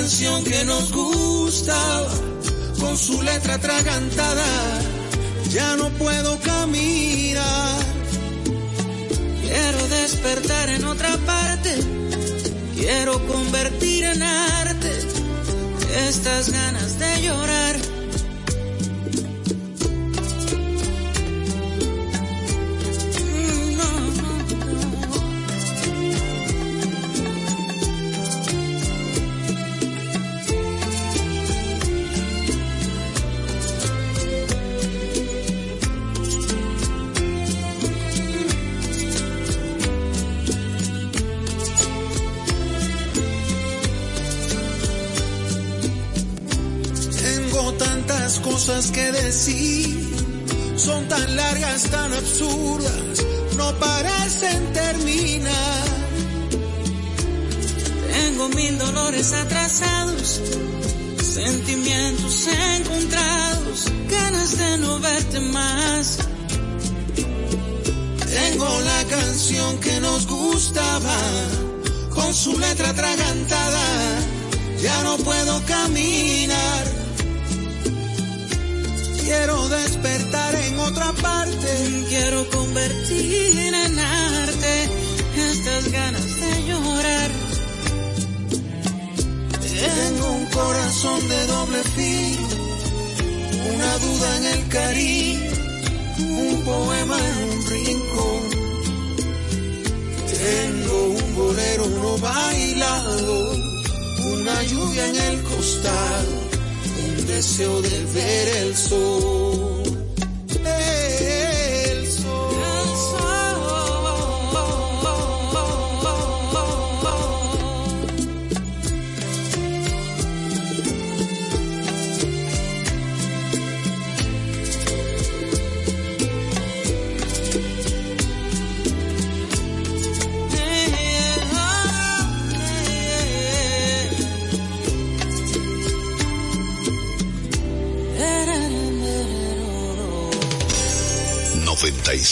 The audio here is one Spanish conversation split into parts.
canción que nos gustaba, con su letra atragantada, ya no puedo caminar. Quiero despertar en otra parte, quiero convertir en arte estas ganas de llorar cosas que decir son tan largas, tan absurdas, no parecen terminar. Tengo mil dolores atrasados, sentimientos encontrados, ganas de no verte más. Tengo la canción que nos gustaba, con su letra atragantada, ya no puedo caminar Quiero despertar en otra parte. Quiero convertir en arte estas ganas de llorar. Tengo un corazón de doble filo, una duda en el cariño, un poema en un rincón. Tengo un bolero no bailado, una lluvia en el costado deseo de ver el sol.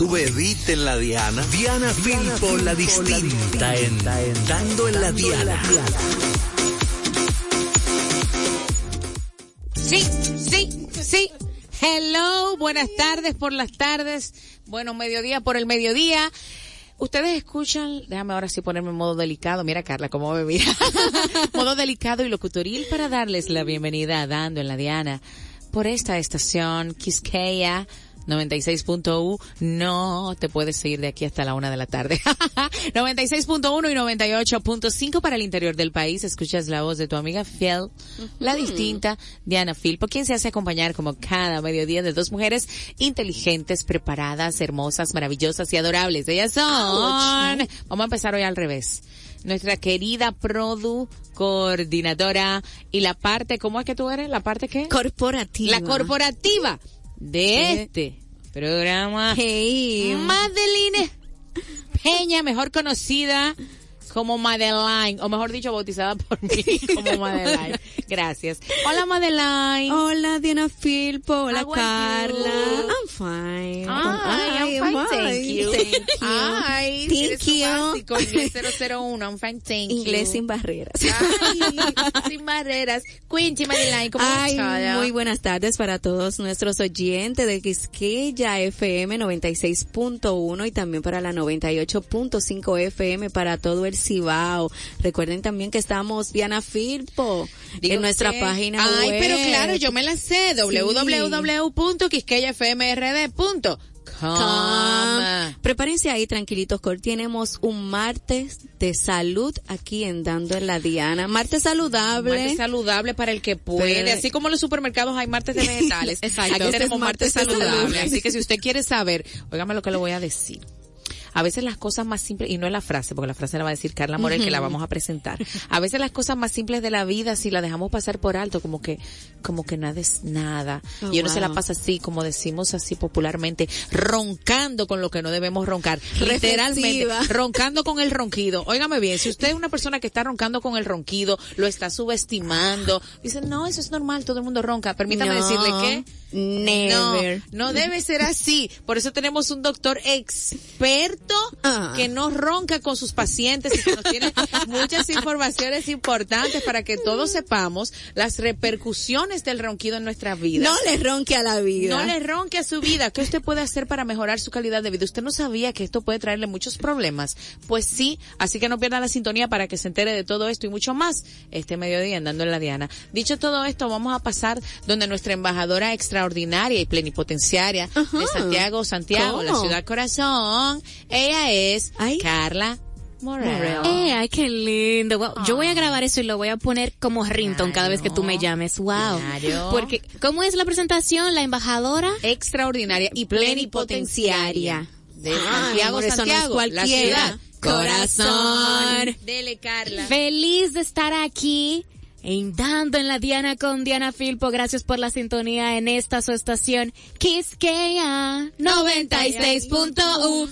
Tu bebiste en la Diana. Diana Filpo, la distinta, en, Dando en la Diana. Sí, sí, sí. Hello, buenas tardes por las tardes. Bueno, mediodía por el mediodía. Ustedes escuchan, déjame ahora sí ponerme en modo delicado. Mira Carla, cómo me mira. modo delicado y locutoril para darles la bienvenida a Dando en la Diana por esta estación Quisqueya 96.1, no te puedes seguir de aquí hasta la una de la tarde. 96.1 y 98.5 para el interior del país. Escuchas la voz de tu amiga Fiel, la distinta Diana por quien se hace acompañar como cada mediodía de dos mujeres inteligentes, preparadas, hermosas, maravillosas y adorables. Ellas son. Vamos a empezar hoy al revés. Nuestra querida Produ coordinadora y la parte, ¿cómo es que tú eres? ¿La parte qué? Corporativa. La corporativa de este programa. Hey. Madeline Peña, mejor conocida como Madeline, o mejor dicho, bautizada por mí como Madeline. Gracias. Hola Madeline. Hola Diana Filpo. Hola Carla. I'm fine. Ay, thank you. Thank you. Ay, thank you. 001, I'm fine, thank you. Inglés sin barreras. Ay, sin barreras. Quincy Madeline, ¿cómo Ay, muy buenas tardes para todos nuestros oyentes de Quisqueya FM 96.1 y también para la 98.5 FM para todo el Cibao. Recuerden también que estamos Diana Filpo en nuestra página web. Ay, pero claro, yo me la sé, sí. www.quisqueyafmrd.com. Prepárense ahí tranquilitos, que tenemos un martes de salud aquí en Dando en la Diana. Martes saludable. Martes saludable para el que puede. Así como en los supermercados hay martes de vegetales. Exacto. Aquí tenemos martes, martes saludable. Así que si usted quiere saber, óigame lo que le voy a decir a veces las cosas más simples, y no es la frase, porque la frase la va a decir Carla Morel, que la vamos a presentar. A veces las cosas más simples de la vida, si la dejamos pasar por alto, como que, como que nada es nada. Oh, y uno se la pasa así, como decimos así popularmente, roncando con lo que no debemos roncar. Literalmente, roncando con el ronquido. Óigame bien, si usted es una persona que está roncando con el ronquido, lo está subestimando, dice, no, eso es normal, todo el mundo ronca. Permítame No, decirle que never. no, no debe ser así. Por eso tenemos un doctor experto Ah. que no ronca con sus pacientes y que nos tiene muchas informaciones importantes para que todos sepamos las repercusiones del ronquido en nuestra vida. No le ronque a la vida. No le ronque a su vida. ¿Qué usted puede hacer para mejorar su calidad de vida? ¿Usted no sabía que esto puede traerle muchos problemas? Pues sí, así que no pierda la sintonía para que se entere de todo esto y mucho más este mediodía andando en la Diana. Dicho todo esto, vamos a pasar donde nuestra embajadora extraordinaria y plenipotenciaria de Santiago, Santiago, la ciudad corazón. Ella es Ay. Carla Morel. Eh, ay, qué lindo. Wow, Yo voy a grabar eso y lo voy a poner como ringtone cada vez que tú me llames. Wow. Claro. Porque, ¿cómo es la presentación? La embajadora Extraordinaria y plenipotenciaria de Ah, Santiago, amor, eso no es Santiago, la ciudad. Corazón. Dele, Carla. Feliz de estar aquí. En Dando en la Diana con Diana Filpo, gracias por la sintonía en esta su estación Quisqueya 96.1.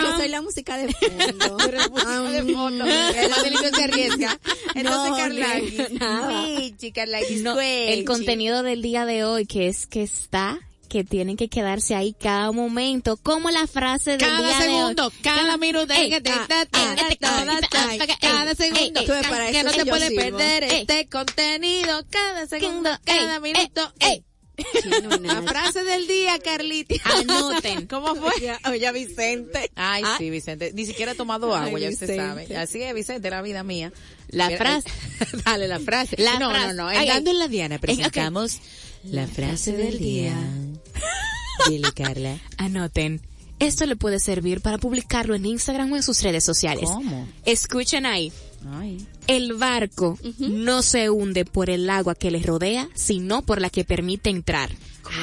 Yo soy la música de fondo. de fondo. Se arriesga. Entonces, No, Carla, no, No, el contenido del día de hoy que es que está que tienen que quedarse ahí cada momento, como la frase del Cada día de hoy. segundo, cada minuto, Ey, te- cada segundo, que no que se yo puede sirvo. perder este contenido, cada segundo, Segundo, cada minuto, La frase del día, Carlita. Anoten. ¿Cómo fue? Oye, Vicente. Ay, Ah, sí, Vicente. Ni siquiera he tomado Ay, agua, ya usted sabe. Así es, Vicente, la vida mía. La Mira, frase. eh, Dale, la frase. La no, frase. no, no. Ay, En Dando ay. en la Diana presentamos la frase del día. Dile, Carla. Anoten. Esto le puede servir para publicarlo en Instagram o en sus redes sociales. ¿Cómo? Escuchen ahí. Ay. El barco no se hunde por el agua que le rodea, sino por la que permite entrar.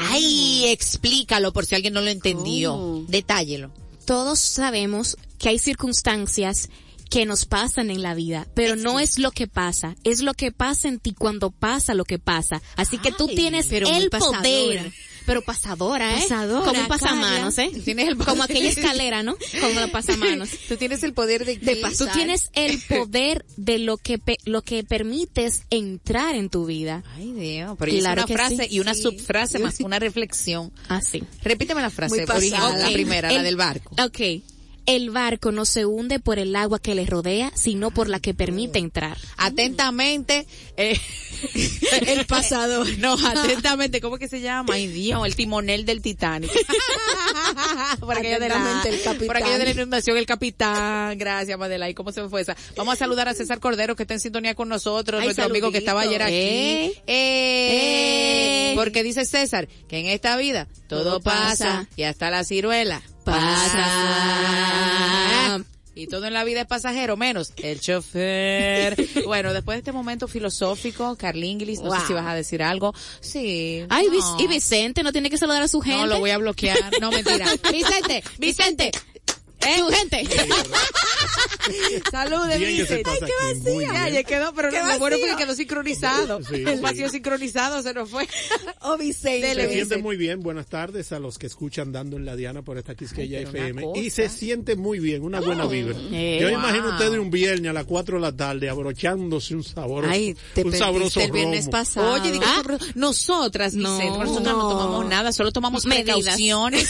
Ay, explícalo por si alguien no lo entendió. ¿Cómo? Detállelo. Todos sabemos que hay circunstancias que nos pasan en la vida, pero no es lo que pasa, es lo que pasa en ti cuando pasa lo que pasa. Así que tú tienes el pasadora. poder, pero pasadora, ¿eh? Pasadora, Como un pasamanos, ¿eh? Tienes el poder. Como aquella escalera, ¿no? Como la pasamanos. Tú tienes el poder de, pasar. Tú tienes el poder de lo que pe- lo que permites entrar en tu vida. Ay, Dios. Pero Claro es una frase sí. y una Sí. subfrase más una reflexión. Así. Repíteme la frase Muy original, la primera, la El- del barco. Ok. El barco no se hunde por el agua que le rodea, sino por la que permite entrar. Atentamente, eh, El pasador. No, atentamente, ¿cómo que se llama? Ay, Dios, el timonel del Titanic. por aquello de la, el capitán. por aquello de la inundación, el capitán. Gracias, Madela. ¿Y cómo se me fue esa? Vamos a saludar a César Cordero, que está en sintonía con nosotros, Ay, nuestro amigo que estaba ayer aquí. Eh. Eh. Eh. Porque dice César que en esta vida todo, Todo pasa, pasa. y hasta la ciruela Pasa. Y todo en la vida es pasajero, menos el chofer. bueno, después de este momento filosófico, Carlinglis, no sé si vas a decir algo. Sí. Ay, no. Y Vicente no tiene que saludar a su gente. No, lo voy a bloquear. No, mentira. Vicente, Vicente. ¿Eh? Su gente. Vicente. pasa aquí, muy Ya, ya quedó, pero Qué lo bueno fue que vacío. quedó sincronizado. Sí, el sí. vacío sincronizado se nos fue. Oh, Vicente. Se siente muy bien. Buenas tardes a los que escuchan Dando en la Diana por esta Quisqueya Ay, FM. Y se siente muy bien, una buena vibra. Eh, Yo wow. imagino ustedes un viernes a las 4 de la tarde abrochándose un sabor, Ay, te un sabroso el viernes romo. pasado. Oye, diga, Ah. nosotras, No. Vicente, nosotras no. No. tomamos nada, solo tomamos Medidas. precauciones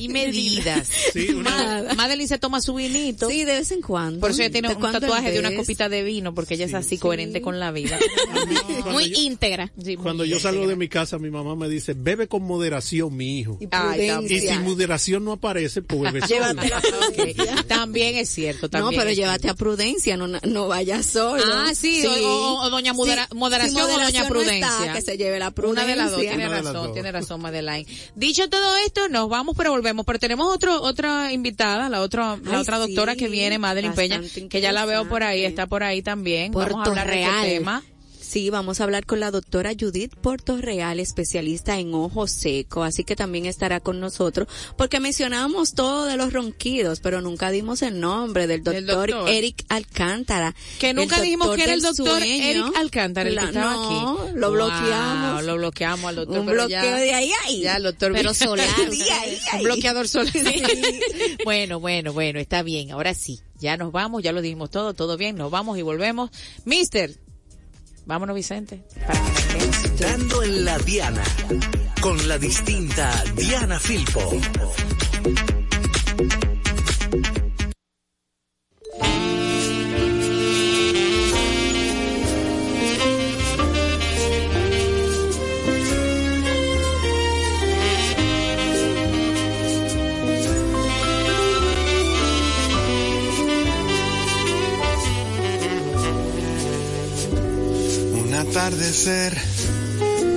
y medidas. Sí, una- Madeline se toma su vinito. Sí, de vez en cuando. Por eso ella tiene ¿De un tatuaje de una copita de vino, porque ella es así coherente con la vida. Muy yo- íntegra. Sí, Cuando muy yo salgo de mi casa, mi mamá me dice, bebe con moderación, mi hijo. Y Ay, Y si moderación no aparece, pues bebe solo. Llévate la Ok, También es cierto, No, también. pero es llévate a prudencia, no, no vayas solo. Ah, sí, o- o- o doña modera- moderación o doña no prudencia. está, que se lleve la prudencia. Una de las dos, tiene Una razón, dos. tiene razón, Madeleine. Dicho todo esto, nos vamos, pero volvemos. Pero tenemos otro, otra invitada, la otra, la Ay, otra sí, doctora que viene, Madeline Peña, que ya la veo por ahí, está por ahí también. vamos a hablar de qué tema. Sí, vamos a hablar con la doctora Judith Portorreal, especialista en ojo seco, así que también estará con nosotros, porque mencionamos todo de los ronquidos, pero nunca dimos el nombre del doctor, doctor. Eric Alcántara. Que nunca dijimos que era el doctor sueño. Eric Alcántara, el que La- estaba no, aquí. lo Wow, bloqueamos. lo bloqueamos al doctor. Un pero bloqueo ya- de ahí, ahí. Ya, el doctor. Pero solar. Sí, ahí, ahí. Un bloqueador solar. bueno, bueno, bueno, está bien. Ahora sí. Ya nos vamos, ya lo dijimos todo, todo bien. Nos vamos y volvemos. Mister. Vámonos, Vicente. Para. Dando en la Diana. Con la distinta Diana Filpo.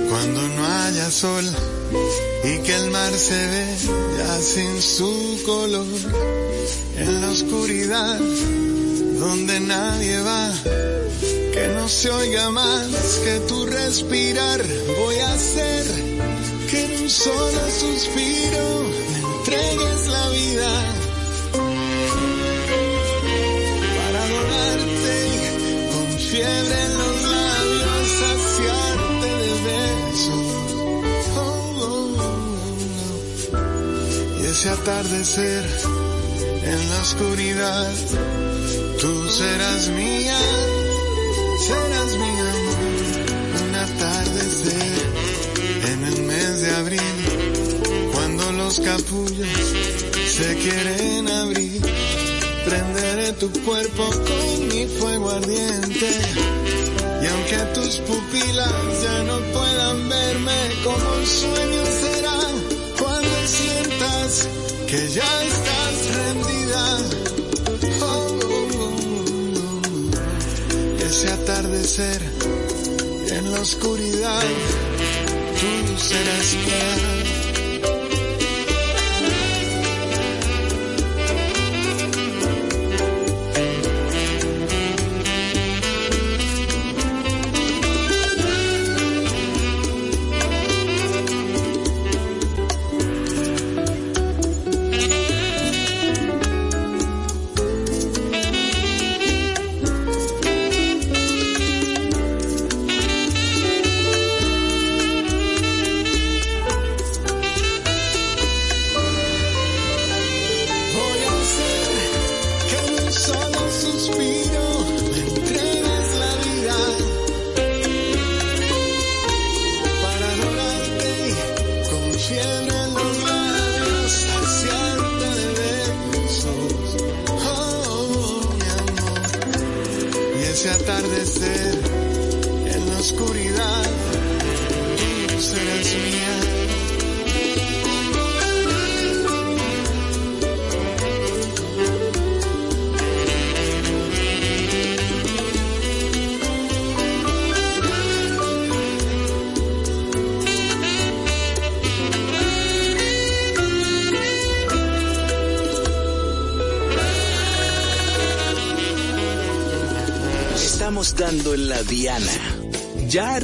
Cuando no haya sol y que el mar se ve ya sin su color. En la oscuridad donde nadie va, que no se oiga más que tu respirar. Voy a hacer que en un solo suspiro me entregues la vida. Ese atardecer en la oscuridad, tú serás mía, serás mi amor. Un atardecer en el mes de abril, cuando los capullos se quieren abrir. Prenderé tu cuerpo con mi fuego ardiente. Y aunque tus pupilas ya no puedan verme, como un sueño será que ya estás rendida. Oh. Ese atardecer en la oscuridad, tú serás mía.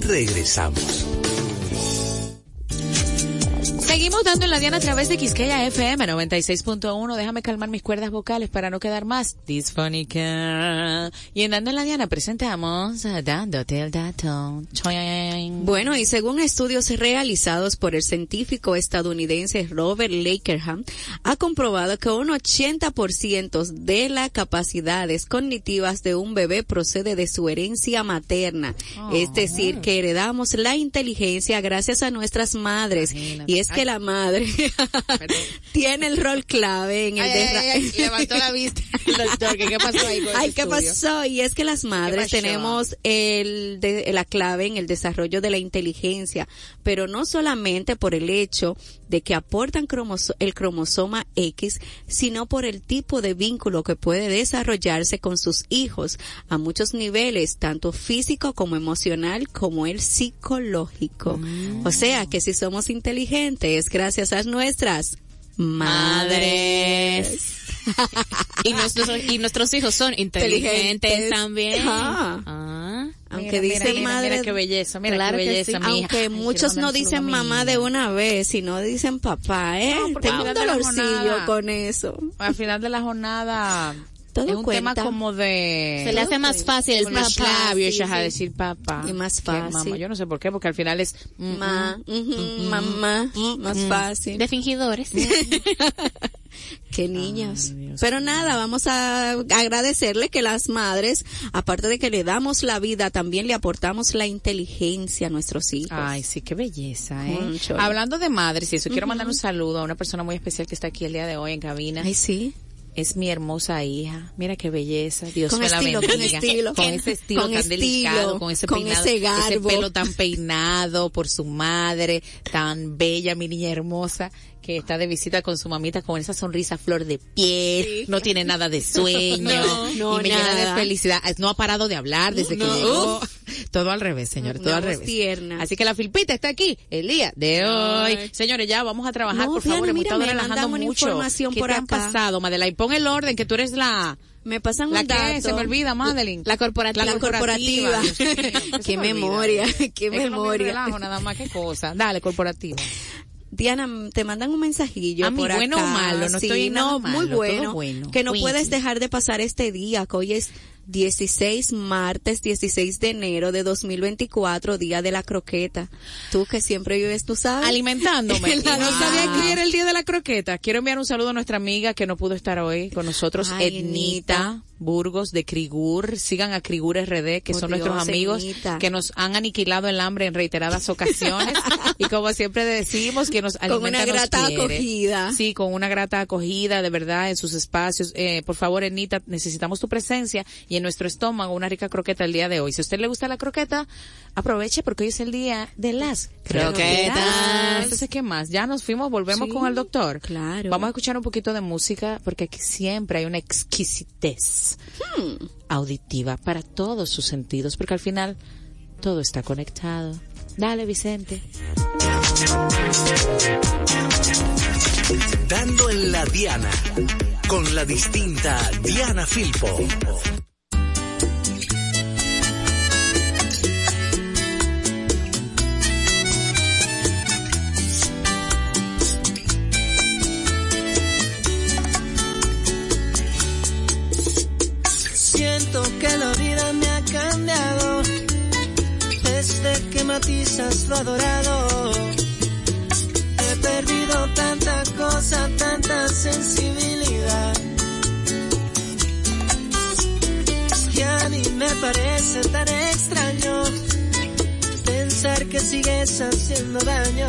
Regresamos. En la Diana a través de Quisqueya FM 96.1. Déjame calmar mis cuerdas vocales para no quedar más disfónica. Y en Dando en la Diana presentamos Dándote el dato. Bueno, y según estudios realizados por el científico estadounidense Robert Lakerham, ha comprobado que un 80% de las capacidades cognitivas de un bebé procede de su herencia materna. Es decir, que heredamos la inteligencia gracias a nuestras madres. Imagínate. Y es que la madre tiene el rol clave en el ay, levantó la vista el doctor. ¿Qué pasó ahí con Ay, ¿qué estudio? pasó? Y es que las madres tenemos el de- la clave en el desarrollo de la inteligencia, pero no solamente por el hecho de que aportan cromoso- el cromosoma X, sino por el tipo de vínculo que puede desarrollarse con sus hijos a muchos niveles, tanto físico como emocional, como el psicológico. O sea que si somos inteligentes, es gracias nuestras madres. Y nuestros, y nuestros hijos son inteligentes Inteligentes. también. Ah. Ah. Ajá. Aunque Mira, dicen mira, madre, Mira qué belleza, mira Claro qué que belleza, sí. aunque Ay, muchos no dicen mamá de una vez, sino dicen papá, ¿eh? No, Tengo un dolorcillo jornada- con eso. Al final de la jornada Todo es un cuenta. tema como de... Se le hace más fácil el con los labios sí, echas a sí. decir papá. Y más que mamá. fácil. Yo no sé por qué, porque al final es... mm, Ma, mm, ujú, mm, mamá, mm, más mm. fácil. De fingidores. Qué niños. Ay, Pero nada, vamos a agradecerle que las madres, aparte de que le damos la vida, también le aportamos la inteligencia a nuestros hijos. Ay, sí, qué belleza, ¿eh? Hablando de madres y eso, quiero mandar un saludo a una persona muy especial que está aquí el día de hoy en cabina. Ay, sí. Es mi hermosa hija. Mira qué belleza. Dios Con me estilo, la con bendiga. estilo. Con ese estilo Con tan estilo, delicado, con ese con peinado, ese garbo. pelo tan peinado por su madre, tan bella, mi niña hermosa, que está de visita con su mamita con esa sonrisa flor de piel, no tiene nada de sueño, No, no, y me llena nada. de felicidad. No ha parado de hablar desde que No. llegó. Todo al revés, señor, todo al revés. tierna. Así que la filpita está aquí el día de hoy. Ay. Señores, ya vamos a trabajar, por favor, Diana, hemos mira, estado me relajando mucho. información ¿Qué por te acá. pasado, Madela? Y pon el orden que tú eres la Me pasan la un que dato. se me olvida, Madeline. La corporativa. La corporativa. ¿qué me memoria, qué Es que no me memoria. relajo nada más, qué cosa. Dale, corporativa. Diana, te mandan un mensajillo A mí, por bueno acá. o malo, no Sí, estoy no, malo, muy todo bueno, bueno. Que no puedes dejar de pasar este día, que hoy es 16 martes, 16 de enero de 2024, día de la croqueta. Tú que siempre vives, tú sabes. Alimentándome. La- no sabía que era el día de la croqueta. Quiero enviar un saludo a nuestra amiga que no pudo estar hoy con nosotros, Ay, Ednita. Ednita. Burgos de Crigur, sigan a Crigur RD, que Por son Dios, nuestros amigos que nos han aniquilado el hambre en reiteradas ocasiones y como siempre decimos que nos Con alimenta, una grata acogida. Sí, con una grata acogida, de verdad, en sus espacios. Eh, por favor, Enita, necesitamos tu presencia y en nuestro estómago una rica croqueta el día de hoy. Si a usted le gusta la croqueta, aproveche porque hoy es el día de las croquetas. Entonces, ¿qué más? Ya nos fuimos, volvemos Sí, con el doctor. claro. Vamos a escuchar un poquito de música porque aquí siempre hay una exquisitez Auditiva para todos sus sentidos, porque al final todo está conectado. Dale, Vicente. Dando en la Diana. Con la distinta Diana Filpo. Siento que la vida me ha cambiado desde que matizas lo adorado. He perdido tanta cosa, tanta sensibilidad. Y a mí me parece tan extraño pensar que sigues haciendo daño.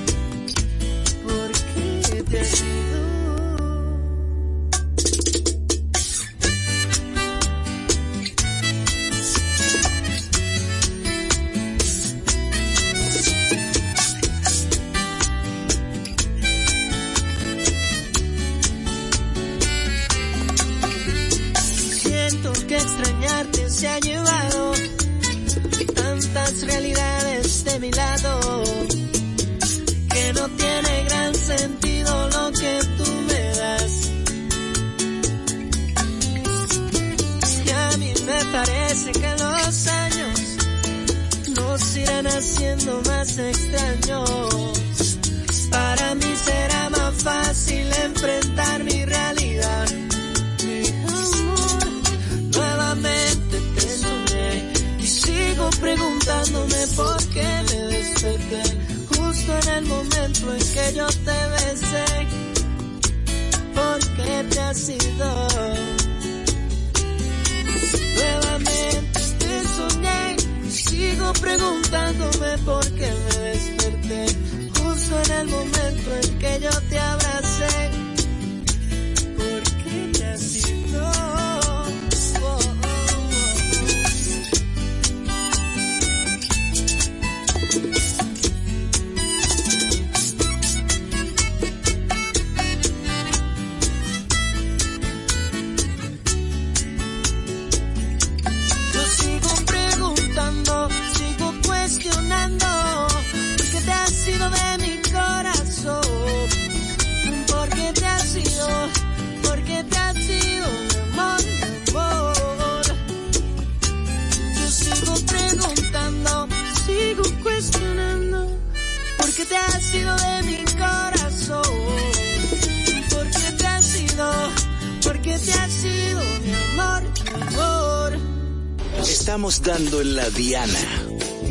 Estamos dando en la Diana.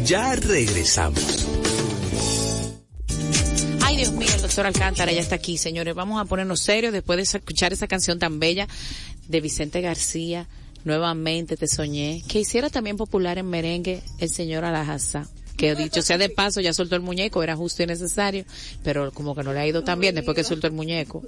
Ya regresamos. Ay, Dios mío, el doctor Alcántara ya está aquí, señores. Vamos a ponernos serios después de escuchar esa canción tan bella de Vicente García. Nuevamente te soñé. Que hiciera también popular en merengue el señor Alajazá. Que dicho sea de paso, ya soltó el muñeco, era justo y necesario, pero como que no le ha ido tan bien después que soltó el muñeco.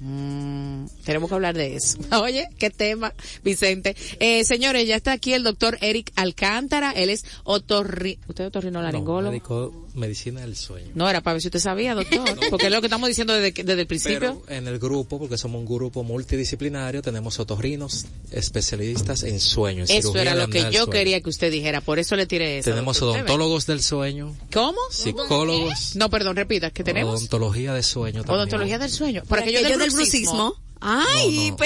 Mm, tenemos que hablar de eso. Oye, qué tema, Vicente. Eh, señores, ya está aquí el doctor Eric Alcántara. Él es otorri... ¿Usted es otorrinolaringólogo? médico medicina del sueño. No, era para ver si usted sabía, doctor. Porque es lo que estamos diciendo desde, que- desde el principio. Pero en el grupo, porque somos un grupo multidisciplinario, tenemos otorrinos especialistas en sueño. en Eso cirugía era lo que del yo quería que usted dijera. Por eso le tiré eso. Tenemos odontólogos del sueño, ¿Cómo? psicólogos, No, perdón, repita. ¿Qué tenemos? odontología de sueño también. Odontología del sueño. Por aquello aquello del del bruxismo. bruxismo. Ay, No,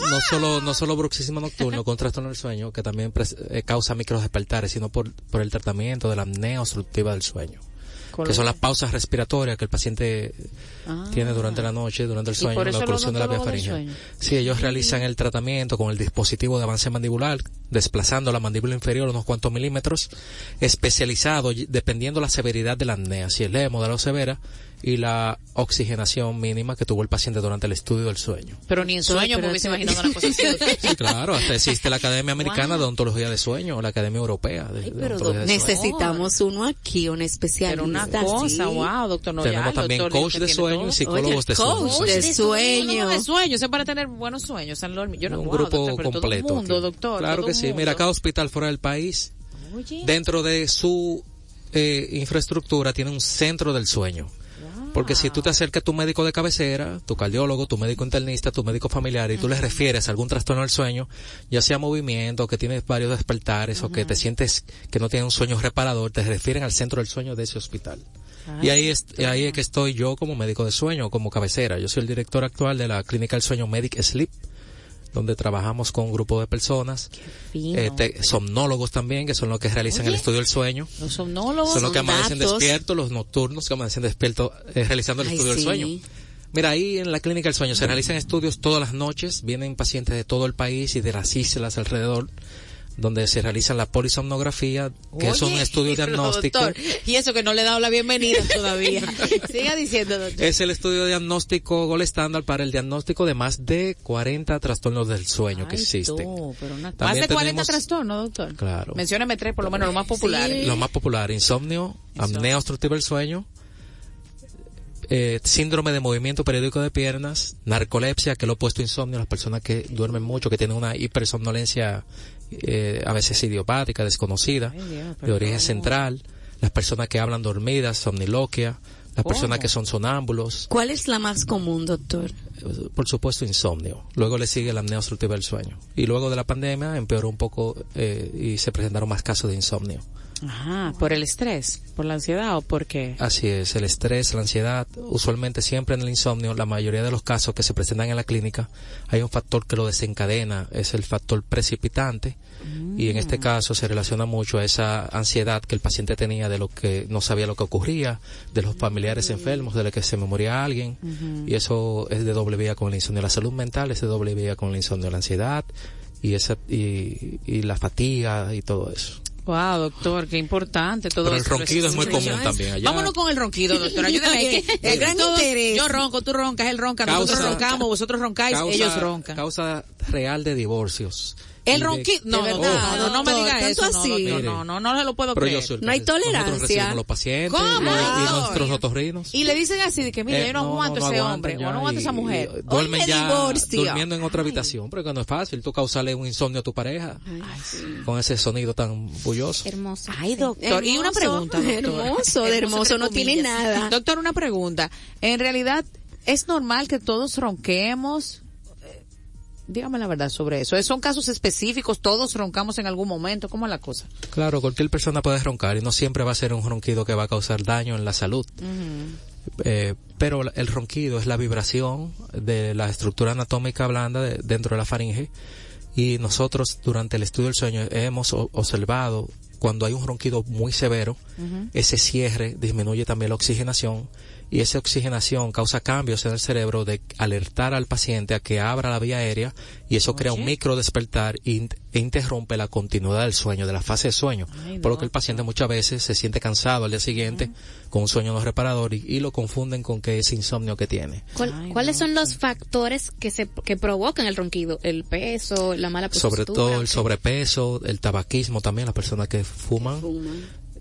no. No solo, no solo bruxismo nocturno con trastorno del sueño, que también eh, causa microdespertares, sino por, por el tratamiento de la apnea obstructiva del sueño. Que son las pausas respiratorias que el paciente Ah. tiene durante la noche, durante el sueño, la oclusión de la vía faríngea. Sí, ellos realizan el tratamiento con el dispositivo de avance mandibular, desplazando la mandíbula inferior unos cuantos milímetros, especializado dependiendo la severidad de la apnea, si es leve, moderada o severa, y la oxigenación mínima que tuvo el paciente durante el estudio del sueño. Pero ni en sueño me hubiese imaginado una cosa así. Sí, claro, hasta existe la Academia Americana de Odontología de Sueño, o la Academia Europea de, de pero Odontología de Sueño. Necesitamos uno aquí, un especialista. Pero una cosa, sí. wow, doctor. No, Tenemos también doctor coach dice de sueño y psicólogos de sueño. coach de sueño. de sueño, eso es para tener buenos sueños. San Lormi. Yo no un wow, grupo doctor, pero completo. Todo el mundo, aquí. doctor. Claro todo que sí. mundo. Mira, cada hospital fuera del país, Oye, dentro de su eh, infraestructura, tiene un centro del sueño. Porque si tú te acercas a tu médico de cabecera, tu cardiólogo, tu médico internista, tu médico familiar, y tú le refieres algún trastorno del sueño, ya sea movimiento, que tienes varios despertares, o que te sientes que no tienes un sueño reparador, te refieren al centro del sueño de ese hospital. y ahí es, y ahí es que estoy yo como médico de sueño, como cabecera. Yo soy el director actual de la Clínica del Sueño Medic Sleep, donde trabajamos con un grupo de personas, fino. eh, te- somnólogos también, que son los que realizan el estudio del sueño. Los somnólogos. Son los que amanecen datos. despiertos, los nocturnos que amanecen despiertos eh, realizando el Ay, estudio sí. del sueño. Mira, ahí en la clínica del sueño se realizan estudios todas las noches, vienen pacientes de todo el país y de las islas alrededor, donde se realizan la polisomnografía, que es un Oye, estudio diagnóstico. doctor, y eso que no le he dado la bienvenida todavía. Siga diciendo, doctor. Es el estudio diagnóstico gold estándar para el diagnóstico de más de 40 trastornos del sueño que existen. tú, pero una- Más de 40 tenemos- trastornos, doctor. Claro. Mencióname tres, por lo menos los más populares. Lo más popular, insomnio, apnea obstructiva del sueño, eh, síndrome de movimiento periódico de piernas, narcolepsia, que es lo opuesto a insomnio, las personas que duermen mucho, que tienen una hipersomnolencia eh, a veces idiopática, desconocida, Ay, Dios, de origen central, las personas que hablan dormidas, somniloquia, las personas que son sonámbulos, ¿Cuál es la más común, doctor? eh, por supuesto insomnio. Luego le sigue la apnea obstructiva del sueño. Y luego de la pandemia empeoró un poco eh, y se presentaron más casos de insomnio. Ajá, por el estrés, por la ansiedad o por qué. Así es, el estrés, la ansiedad, usualmente siempre en el insomnio, la mayoría de los casos que se presentan en la clínica, hay un factor que lo desencadena, es el factor precipitante, y en este caso se relaciona mucho a esa ansiedad que el paciente tenía de lo que no sabía lo que ocurría, de los familiares enfermos, de lo que se me moría alguien, y eso es de doble vía con el insomnio. La salud mental es de doble vía con el insomnio, la ansiedad y esa y, y la fatiga y todo eso. Wow, doctor, qué importante todo Pero el esto. ronquido es muy común ¿sabes? también allá. Vámonos con el ronquido, doctor. Ayúdame. El gran interés. Yo ronco, tú roncas, él ronca, nosotros Causa- roncamos, vosotros roncáis, causa, ellos roncan. Causa real de divorcios. El ronquido, no, no, verdad, no, no, no me doctor, diga eso, así. no, no, no se lo puedo Pero yo creer. No hay que- Nosotros tolerancia. recibimos los pacientes ¿Cómo? y, nuestros otorrinos. Y le dicen así, de que mira, Eh, yo no, aguanto no ese hombre, ya o no aguanto y- esa mujer. y Duermen ya divorcio. durmiendo en otra habitación, porque no es fácil tú causarle un insomnio a tu pareja con ese sonido tan bulloso. Hermoso. Ay, doctor. y una pregunta, doctor. hermoso, de hermoso, no tiene nada. Doctor, una pregunta. En realidad, ¿es normal que todos ronquemos? Dígame la verdad sobre eso. ¿Son casos específicos? ¿Todos roncamos en algún momento? ¿Cómo es la cosa? Claro, cualquier persona puede roncar y no siempre va a ser un ronquido que va a causar daño en la salud. Eh, pero el ronquido es la vibración de la estructura anatómica blanda de- dentro de la faringe y nosotros durante el estudio del sueño hemos observado cuando hay un ronquido muy severo, ese cierre disminuye también la oxigenación y esa oxigenación causa cambios en el cerebro de alertar al paciente a que abra la vía aérea y eso crea un micro despertar e interrumpe la continuidad del sueño, de la fase de sueño, por lo que el paciente muchas veces se siente cansado al día siguiente con un sueño no reparador y, lo confunden con que es insomnio que tiene. ¿Cuáles son los factores que se que provocan el ronquido? El peso, la mala postura. Sobre todo el sobrepeso, el tabaquismo también, las personas que fuman.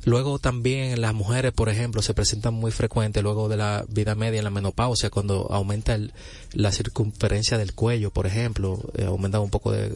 Luego también las mujeres, por ejemplo, se presentan muy frecuentes luego de la vida media en la menopausia, cuando aumenta el, la circunferencia del cuello, por ejemplo, eh, aumenta un poco de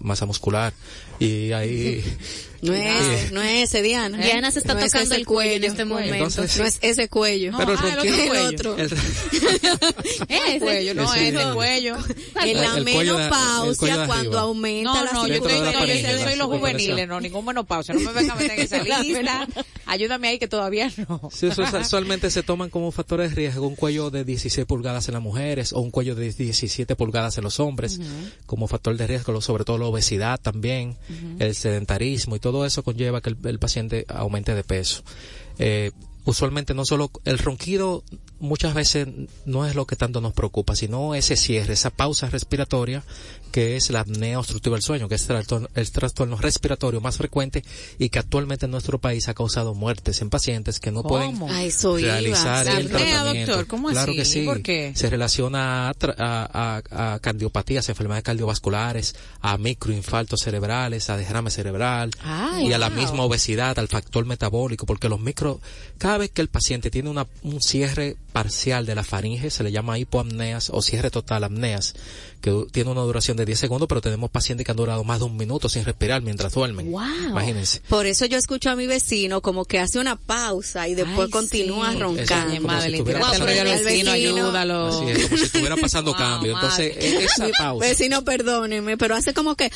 masa muscular. Y ahí no es, no es ese Diana. Diana se está tocando el cuello, en este momento. no es ese cuello. pero el, otro. El, cuello, no es el cuello. En la menopausia cuando aumenta la no, yo, soy, yo soy los juveniles, no, ningún menopausia. No me venga a meter en esa lista. Ayúdame ahí que todavía no. Sí, eso usualmente se toman como factores de riesgo un cuello de 16 pulgadas en las mujeres o un cuello de 17 pulgadas en los hombres como factor de riesgo, sobre todo la obesidad también, el sedentarismo y todo todo eso conlleva que el, paciente aumente de peso. Eh, usualmente no solo el ronquido muchas veces no es lo que tanto nos preocupa, sino ese cierre, esa pausa respiratoria que es la apnea obstructiva del sueño, que es el trastorno, respiratorio más frecuente y que actualmente en nuestro país ha causado muertes en pacientes que no pueden realizar el tratamiento. claro que sí. Se relaciona a, cardiopatías, enfermedades cardiovasculares, a microinfartos cerebrales, a derrame cerebral y a la misma obesidad, al factor metabólico, porque los micro, cada vez que el paciente tiene una, un cierre parcial de la faringe, se le llama hipoapneas o cierre total apneas, que tiene una duración de 10 segundos, pero tenemos pacientes que han durado más de un minuto sin respirar mientras duermen. Imagínense. Por eso yo escucho a mi vecino como que hace una pausa y después continúa roncando. como, si estuviera pasando cambio. Entonces, e-, esa pausa. Vecino, perdóneme, pero hace como que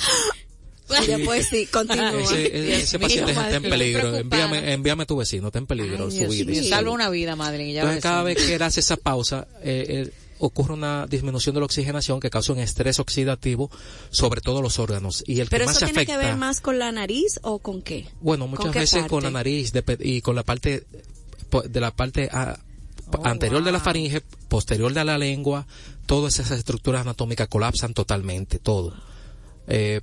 y después sí, continúa. Ese, paciente está en peligro. Envíame, envíame tu vecino, está en peligro su vida. Salva una vida, madre. Entonces, cada vez que él hace esa pausa, eh, eh, ocurre una disminución de la oxigenación que causa un estrés oxidativo sobre todos los órganos. Y el ¿Pero que más eso tiene que ver más con la nariz o con qué? Bueno, muchas veces con la nariz y con la parte de la parte ah, oh, anterior de la faringe, posterior de la lengua, todas esas estructuras anatómicas colapsan totalmente, todo. Eh,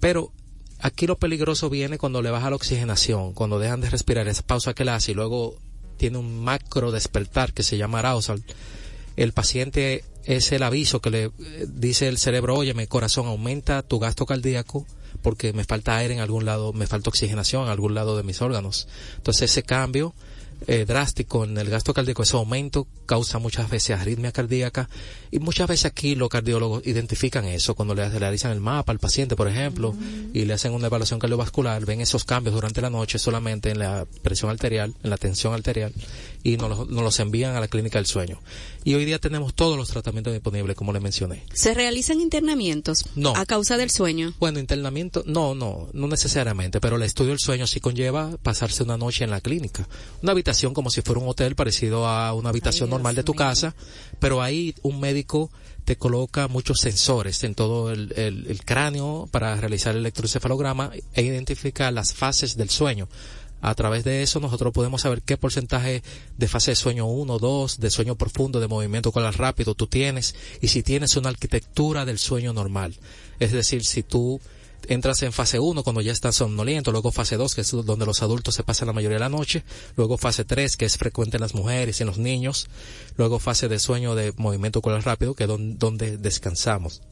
pero aquí lo peligroso viene cuando le baja la oxigenación, cuando dejan de respirar esa pausa que le hace y luego tiene un macro despertar que se llama arousal. El paciente es el aviso que le eh, dice el cerebro, oye, mi corazón aumenta tu gasto cardíaco porque me falta aire en algún lado, me falta oxigenación en algún lado de mis órganos. Entonces ese cambio eh, drástico en el gasto cardíaco, ese aumento causa muchas veces arritmia cardíaca y muchas veces aquí los cardiólogos identifican eso cuando le realizan el mapa al paciente, por ejemplo, y le hacen una evaluación cardiovascular, ven esos cambios durante la noche solamente en la presión arterial, en la tensión arterial y nos, nos los envían a la clínica del sueño. Y hoy día tenemos todos los tratamientos disponibles, como le mencioné. ¿Se realizan internamientos? No. ¿A causa del sueño? Bueno, internamiento, no, no, no necesariamente, pero el estudio del sueño sí conlleva pasarse una noche en la clínica. Una habitación como si fuera un hotel parecido a una habitación normal de tu casa, pero ahí un médico te coloca muchos sensores en todo el, el cráneo para realizar el electroencefalograma e identificar las fases del sueño a través de eso nosotros podemos saber qué porcentaje de fase de sueño 1, 2, de sueño profundo, de movimiento colar rápido tú tienes y si tienes una arquitectura del sueño normal. Es decir, si tú entras en fase 1 cuando ya estás somnoliento, luego fase 2 que es donde los adultos se pasan la mayoría de la noche, luego fase 3 que es frecuente en las mujeres y en los niños, luego fase de sueño de movimiento colar rápido que es donde descansamos.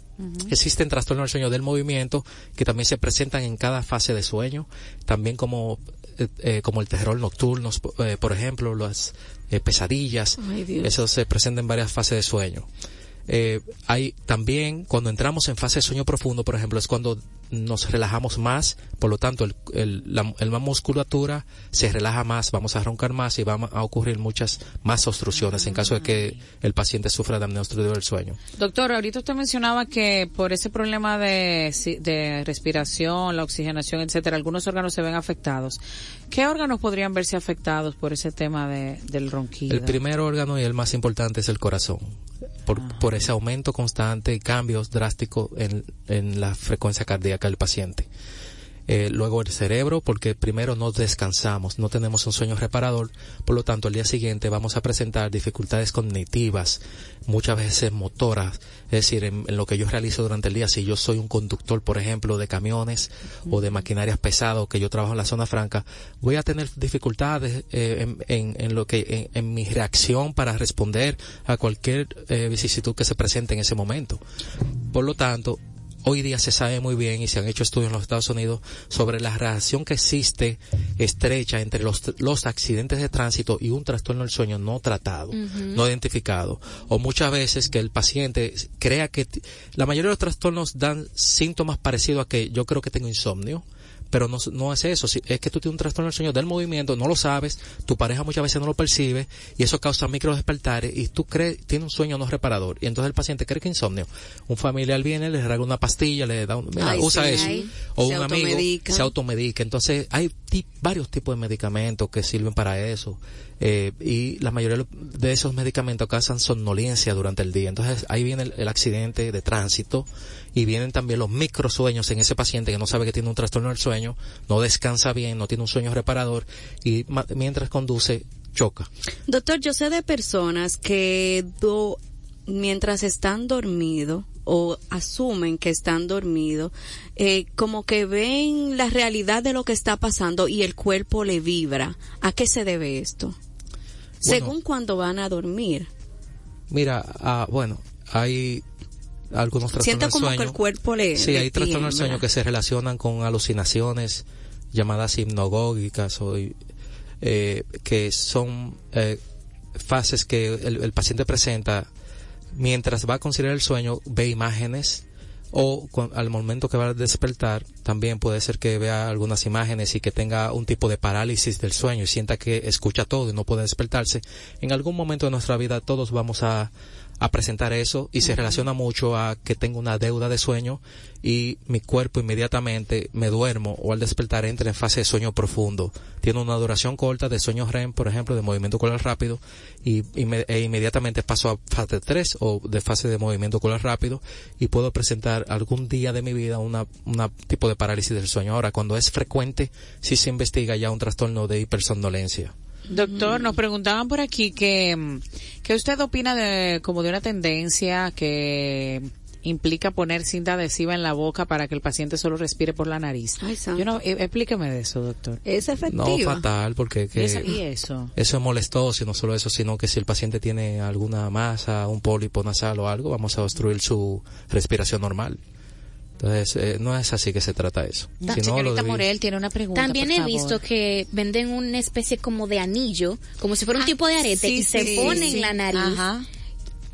Existen trastornos del sueño del movimiento que también se presentan en cada fase de sueño, también como eh, eh, como el terror nocturno, eh, por ejemplo, las pesadillas, eso se presenta en varias fases de sueño. hay también cuando entramos en fase de sueño profundo, por ejemplo, es cuando nos relajamos más, por lo tanto el, el, la, musculatura se relaja más, vamos a roncar más y van a ocurrir muchas más obstrucciones en caso de que el paciente sufra de apnea obstructiva del sueño. Doctor, ahorita usted mencionaba que por ese problema de, de respiración, la oxigenación, etcétera, algunos órganos se ven afectados. ¿Qué órganos podrían verse afectados por ese tema de, del ronquido? El primer órgano y el más importante es el corazón por, por ese aumento constante y cambios drásticos en, en la frecuencia cardíaca del paciente. Eh, luego el cerebro, porque primero no descansamos, no tenemos un sueño reparador, por lo tanto, al día siguiente vamos a presentar dificultades cognitivas, muchas veces motoras, es decir, en, lo que yo realizo durante el día, si yo soy un conductor, por ejemplo, de camiones o de maquinarias pesadas, que yo trabajo en la zona franca, voy a tener dificultades eh, en, en, lo que, en, mi reacción para responder a cualquier eh, vicisitud que se presente en ese momento. Por lo tanto, hoy día se sabe muy bien y se han hecho estudios en los Estados Unidos sobre la relación que existe estrecha entre los, los accidentes de tránsito y un trastorno del sueño no tratado, no identificado. O muchas veces que el paciente crea que la mayoría de los trastornos dan síntomas parecidos a que yo creo que tengo insomnio pero no, no es eso, es que tú tienes un trastorno del sueño del movimiento, no lo sabes, tu pareja muchas veces no lo percibe y eso causa micro despertares y tú crees, tiene un sueño no reparador y entonces el paciente cree que insomnio. Un familiar viene, le regala una pastilla, le da un, usa eso, o un amigo se automedica. Entonces hay varios tipos de medicamentos que sirven para eso eh, y la mayoría de esos medicamentos causan somnolencia durante el día. Entonces ahí viene el accidente de tránsito y vienen también los microsueños en ese paciente que no sabe que tiene un trastorno del sueño, no descansa bien, no tiene un sueño reparador y mientras conduce choca. Doctor, yo sé de personas que mientras están dormidos o asumen que están dormidos, eh, como que ven la realidad de lo que está pasando y el cuerpo le vibra. ¿A qué se debe esto? Según cuando van a dormir. Mira, ah, bueno, hay algunos trastornos Siento como que el cuerpo le. Sí, hay trastornos del sueño que se relacionan con alucinaciones llamadas hipnogógicas o eh, que son eh, fases que el, paciente presenta mientras va a considerar el sueño, ve imágenes o al momento que va a despertar también puede ser que vea algunas imágenes y que tenga un tipo de parálisis del sueño y sienta que escucha todo y no puede despertarse. En algún momento de nuestra vida todos vamos a, a presentar eso y se relaciona mucho a que tengo una deuda de sueño y mi cuerpo inmediatamente me duermo o al despertar entra en fase de sueño profundo. Tiene una duración corta de sueño REM, por ejemplo, de movimiento ocular rápido y, e inmediatamente paso a fase 3 o de fase de movimiento ocular rápido y puedo presentar algún día de mi vida una, una tipo de parálisis del sueño. Ahora, cuando es frecuente, sí se investiga ya un trastorno de hipersomnolencia. Doctor, nos preguntaban por aquí que, que usted opina de como de una tendencia que implica poner cinta adhesiva en la boca para que el paciente solo respire por la nariz. Yo no, eh, explíqueme de eso, doctor. Es efectivo. No, fatal, porque que ¿Y eso? Eso es molestoso, y no solo eso, sino que si el paciente tiene alguna masa, un pólipo nasal o algo, vamos a obstruir su respiración normal. Entonces, eh, no es así que se trata eso. Si señorita Morel tiene una pregunta. También he visto que venden una especie como de anillo, como si fuera un ah, tipo de arete, y se pone en la nariz. Ajá.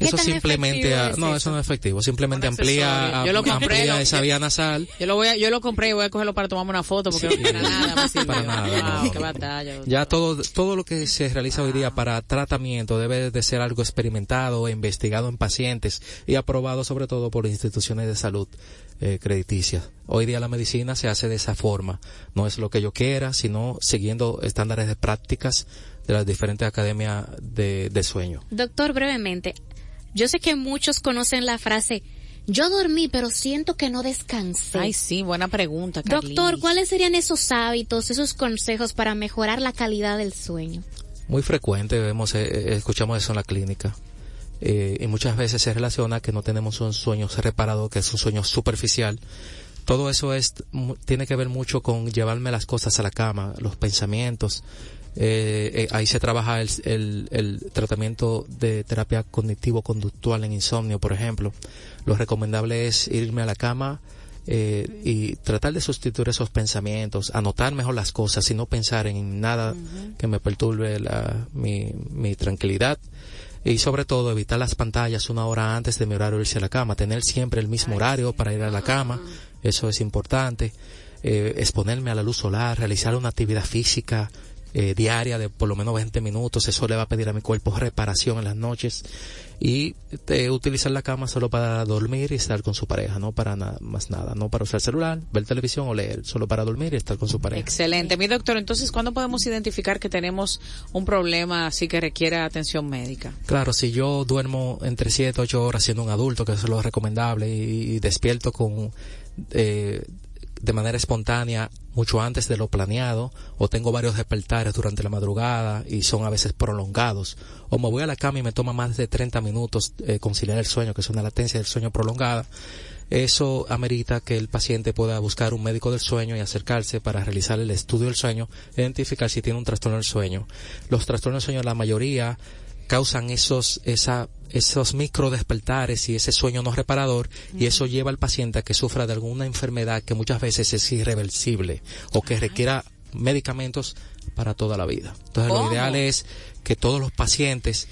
Eso simplemente no eso no es efectivo simplemente amplía yo lo compré, amplía esa vía nasal. Yo lo voy a, yo lo compré y voy a cogerlo para tomarme una foto porque no para nada para nada qué batalla, ya todo todo lo que se realiza hoy día para tratamiento debe de ser algo experimentado e investigado en pacientes y aprobado sobre todo por instituciones de salud eh, crediticias hoy día la medicina se hace de esa forma no es lo que yo quiera sino siguiendo estándares de prácticas de las diferentes academias de, de sueño. Doctor, brevemente, yo sé que muchos conocen la frase, yo dormí, pero siento que no descansé. Ay, sí, buena pregunta. Doctor, ¿cuáles serían esos hábitos, esos consejos para mejorar la calidad del sueño? Muy frecuente, vemos, eh, eh, escuchamos eso en la clínica. Eh, y muchas veces se relaciona que no tenemos un sueño reparado, que es un sueño superficial. Todo eso es, tiene que ver mucho con llevarme las cosas a la cama, los pensamientos, eh, eh, ahí se trabaja el, el, el, tratamiento de terapia cognitivo-conductual en insomnio, por ejemplo. Lo recomendable es irme a la cama eh, y tratar de sustituir esos pensamientos, anotar mejor las cosas y no pensar en nada que me perturbe la, mi, mi tranquilidad. Y sobre todo evitar las pantallas una hora antes de mi horario de irse a la cama, tener siempre el mismo horario para ir a la cama, eso es importante. Eh, exponerme a la luz solar, realizar una actividad física, eh, diaria de por lo menos 20 minutos. Eso le va a pedir a mi cuerpo reparación en las noches. Y eh, utilizar la cama solo para dormir y estar con su pareja, no para nada, más nada, no para usar celular, ver televisión o leer, solo para dormir y estar con su pareja. Excelente. Mi doctor, entonces, ¿cuándo podemos identificar que tenemos un problema así que requiere atención médica? Claro, si yo duermo entre 7 a 8 horas siendo un adulto, que eso es lo recomendable, y, despierto con... Eh, de manera espontánea mucho antes de lo planeado, o tengo varios despertares durante la madrugada y son a veces prolongados, o me voy a la cama y me toma más de 30 minutos eh, conciliar el sueño, que es una latencia del sueño prolongada, eso amerita que el paciente pueda buscar un médico del sueño y acercarse para realizar el estudio del sueño, identificar si tiene un trastorno del sueño. Los trastornos del sueño, la mayoría causan esos, esa, esos micro despertares y ese sueño no reparador y eso lleva al paciente a que sufra de alguna enfermedad que muchas veces es irreversible o que requiera medicamentos para toda la vida. Entonces lo ideal es que todos los pacientes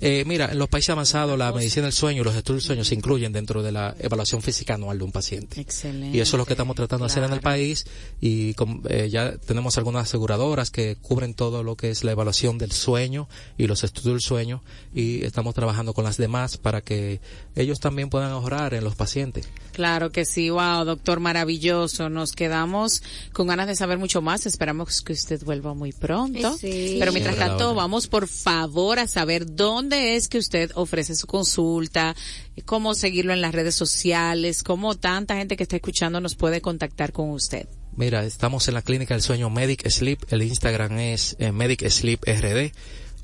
eh, mira, en los países avanzados la medicina del sueño y los estudios del sueño se incluyen dentro de la evaluación física anual de un paciente. Excelente. Y eso es lo que estamos tratando de hacer en el país y eh, ya tenemos algunas aseguradoras que cubren todo lo que es la evaluación del sueño y los estudios del sueño y estamos trabajando con las demás para que ellos también puedan ahorrar en los pacientes. Claro que sí, wow, doctor, maravilloso. Nos quedamos con ganas de saber mucho más. Esperamos que usted vuelva muy pronto. Pero mientras tanto, vamos por favor a saber dónde ¿dónde es que usted ofrece su consulta? ¿Cómo seguirlo en las redes sociales? ¿Cómo tanta gente que está escuchando nos puede contactar con usted? Mira, estamos en la clínica del sueño Medic Sleep. El Instagram es eh, Medic Sleep RD.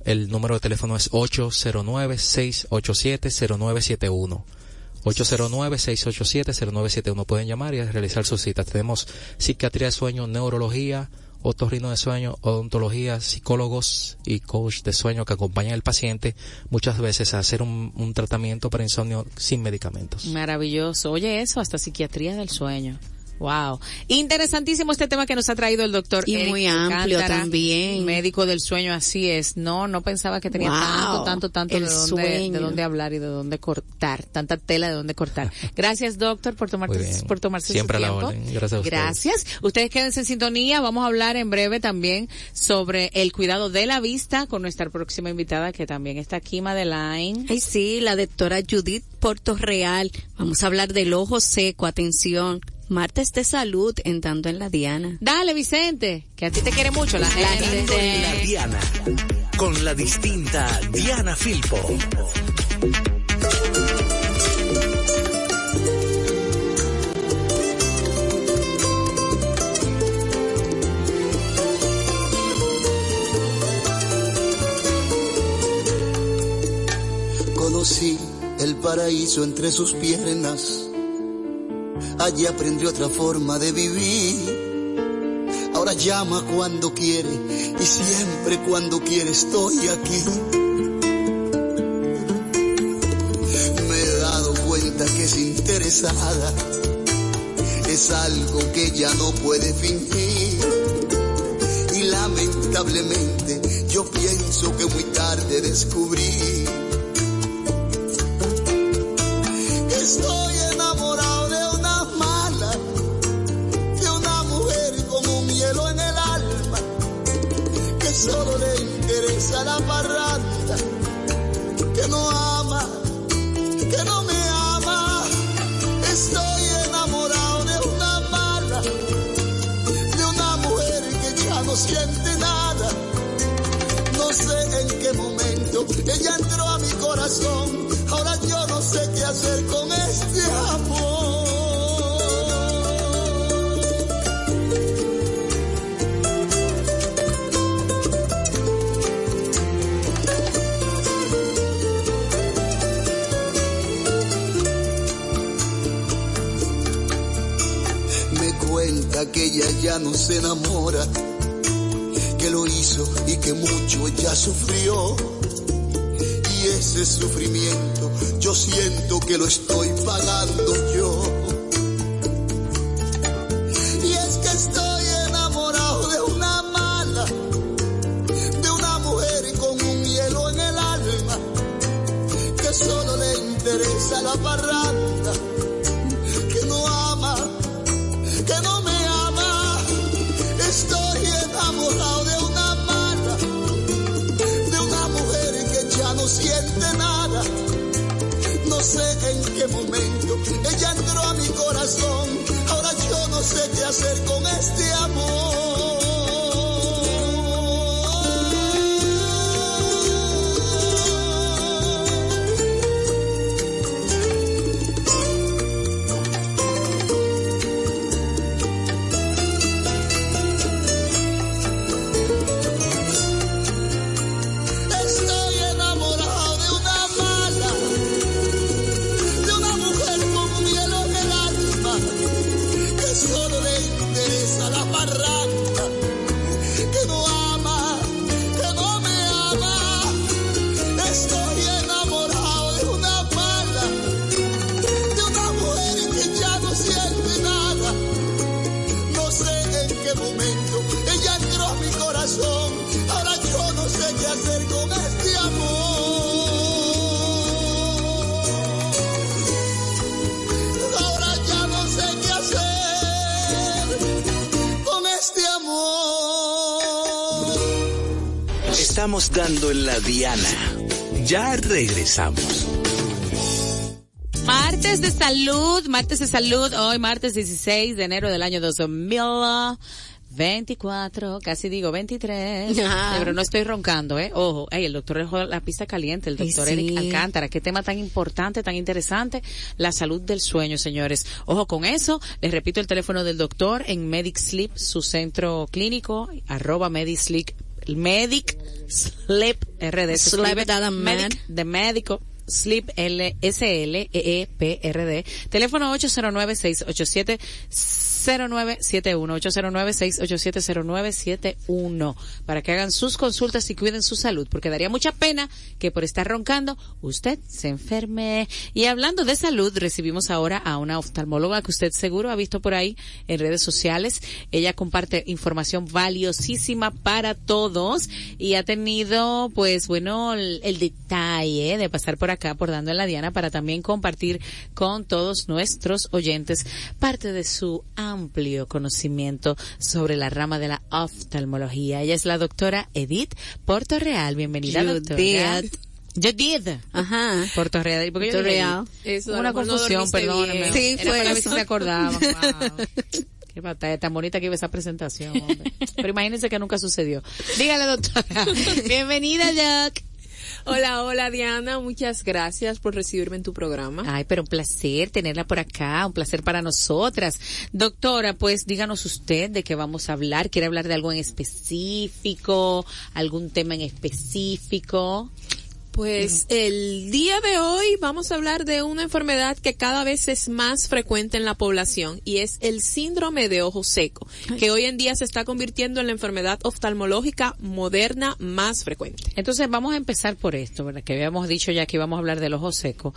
El número de teléfono es 809-687-0971. 809-687-0971. Pueden llamar y realizar sus citas. Tenemos psiquiatría de sueño, neurología, otorrino de sueño, odontología, psicólogos y coach de sueño que acompañan al paciente muchas veces a hacer un, un tratamiento para insomnio sin medicamentos. Maravilloso. Oye, eso, hasta psiquiatría del sueño. Wow. Interesantísimo este tema que nos ha traído el doctor. Y muy amplio también. Médico del sueño, así es. No, no pensaba que tenía tanto, tanto, tanto de dónde, de dónde, hablar y de dónde cortar. Tanta tela de dónde cortar. Gracias, doctor, por tomarte, por tomarse Siempre su tiempo. la orden. Gracias a ustedes. Gracias. Ustedes quédense en sintonía. Vamos a hablar en breve también sobre el cuidado de la vista con nuestra próxima invitada que también está aquí, Madeline. Ay, sí, la doctora Judith Portorreal. Vamos a hablar del ojo seco. Atención martes de salud entrando en la Diana. Dale, Vicente, que a ti te quiere mucho la gente. En la Diana, con la distinta Diana Filpo. Conocí el paraíso entre sus piernas allí aprendió otra forma de vivir. Ahora llama cuando quiere y siempre cuando quiere estoy aquí. Me he dado cuenta que es interesada, es algo que ya no puede fingir. Y lamentablemente yo pienso que muy tarde descubrí que estoy sé en qué momento ella entró a mi corazón. Ahora yo no sé qué hacer con este amor. Me cuenta que ella ya no se enamora, y que mucho ella sufrió. Y ese sufrimiento yo siento que lo estoy pagando yo. Hacer con Estamos dando en la diana. Ya regresamos. Martes de salud, martes de salud, hoy martes 16 de enero del año 2024, casi digo 23, Ajá. pero no estoy roncando, eh, ojo, Ey, el doctor dejó la pista caliente, el doctor sí. Eric Alcántara, qué tema tan importante, tan interesante, la salud del sueño, señores, ojo con eso, les repito el teléfono del doctor en Medic Sleep, su centro clínico, arroba Medic Sleep, Medic Sleep RD, Sleep Medic de médico Sleep L S L E E P R D teléfono 809 687 0971 809 687 0971 para que hagan sus consultas y cuiden su salud porque daría mucha pena que por estar roncando usted se enferme. Y hablando de salud recibimos ahora a una oftalmóloga que usted seguro ha visto por ahí en redes sociales. Ella comparte información valiosísima para todos y ha tenido pues bueno el, el detalle de pasar por acá por dando en la diana para también compartir con todos nuestros oyentes parte de su amplio conocimiento sobre la rama de la oftalmología. Ella es la doctora Edith Portorreal. Bienvenida, doctora. Judith. Judith. Ajá. Portorreal. ¿Por qué yo dije Portorreal. Edith? Eso, Una no confusión, perdóneme. bien. Sí, Era fue para ver si se acordaban. Wow. Qué batalla tan bonita que iba esa presentación, hombre. Pero imagínense que nunca sucedió. Dígale, doctora. Bienvenida, Jack. Hola, hola Diana, muchas gracias por recibirme en tu programa. Ay, pero un placer tenerla por acá, un placer para nosotras. Doctora, pues díganos usted de qué vamos a hablar. ¿Quiere hablar de algo en específico? ¿Algún tema en específico? Pues el día de hoy vamos a hablar de una enfermedad que cada vez es más frecuente en la población y es el síndrome de ojo seco, que hoy en día se está convirtiendo en la enfermedad oftalmológica moderna más frecuente. Entonces vamos a empezar por esto, ¿verdad? Que habíamos dicho ya que íbamos a hablar del ojo seco.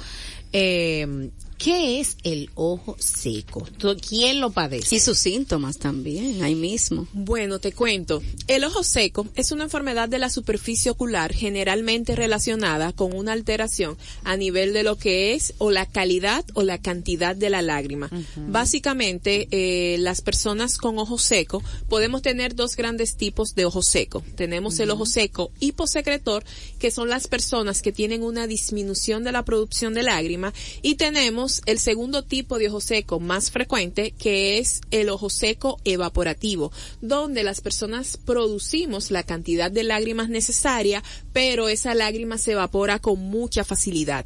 Eh, ¿Qué es el ojo seco? ¿Tú- ¿Quién lo padece? Y sus síntomas también, ahí mismo. Bueno, te cuento. El ojo seco es una enfermedad de la superficie ocular generalmente relacionada con una alteración a nivel de lo que es o la calidad o la cantidad de la lágrima. Básicamente, eh, las personas con ojo seco podemos tener dos grandes tipos de ojo seco. Tenemos el ojo seco hiposecretor, que son las personas que tienen una disminución de la producción de lágrima, y tenemos el segundo tipo de ojo seco más frecuente, que es el ojo seco evaporativo, donde las personas producimos la cantidad de lágrimas necesaria, pero esa lágrima se evapora con mucha facilidad.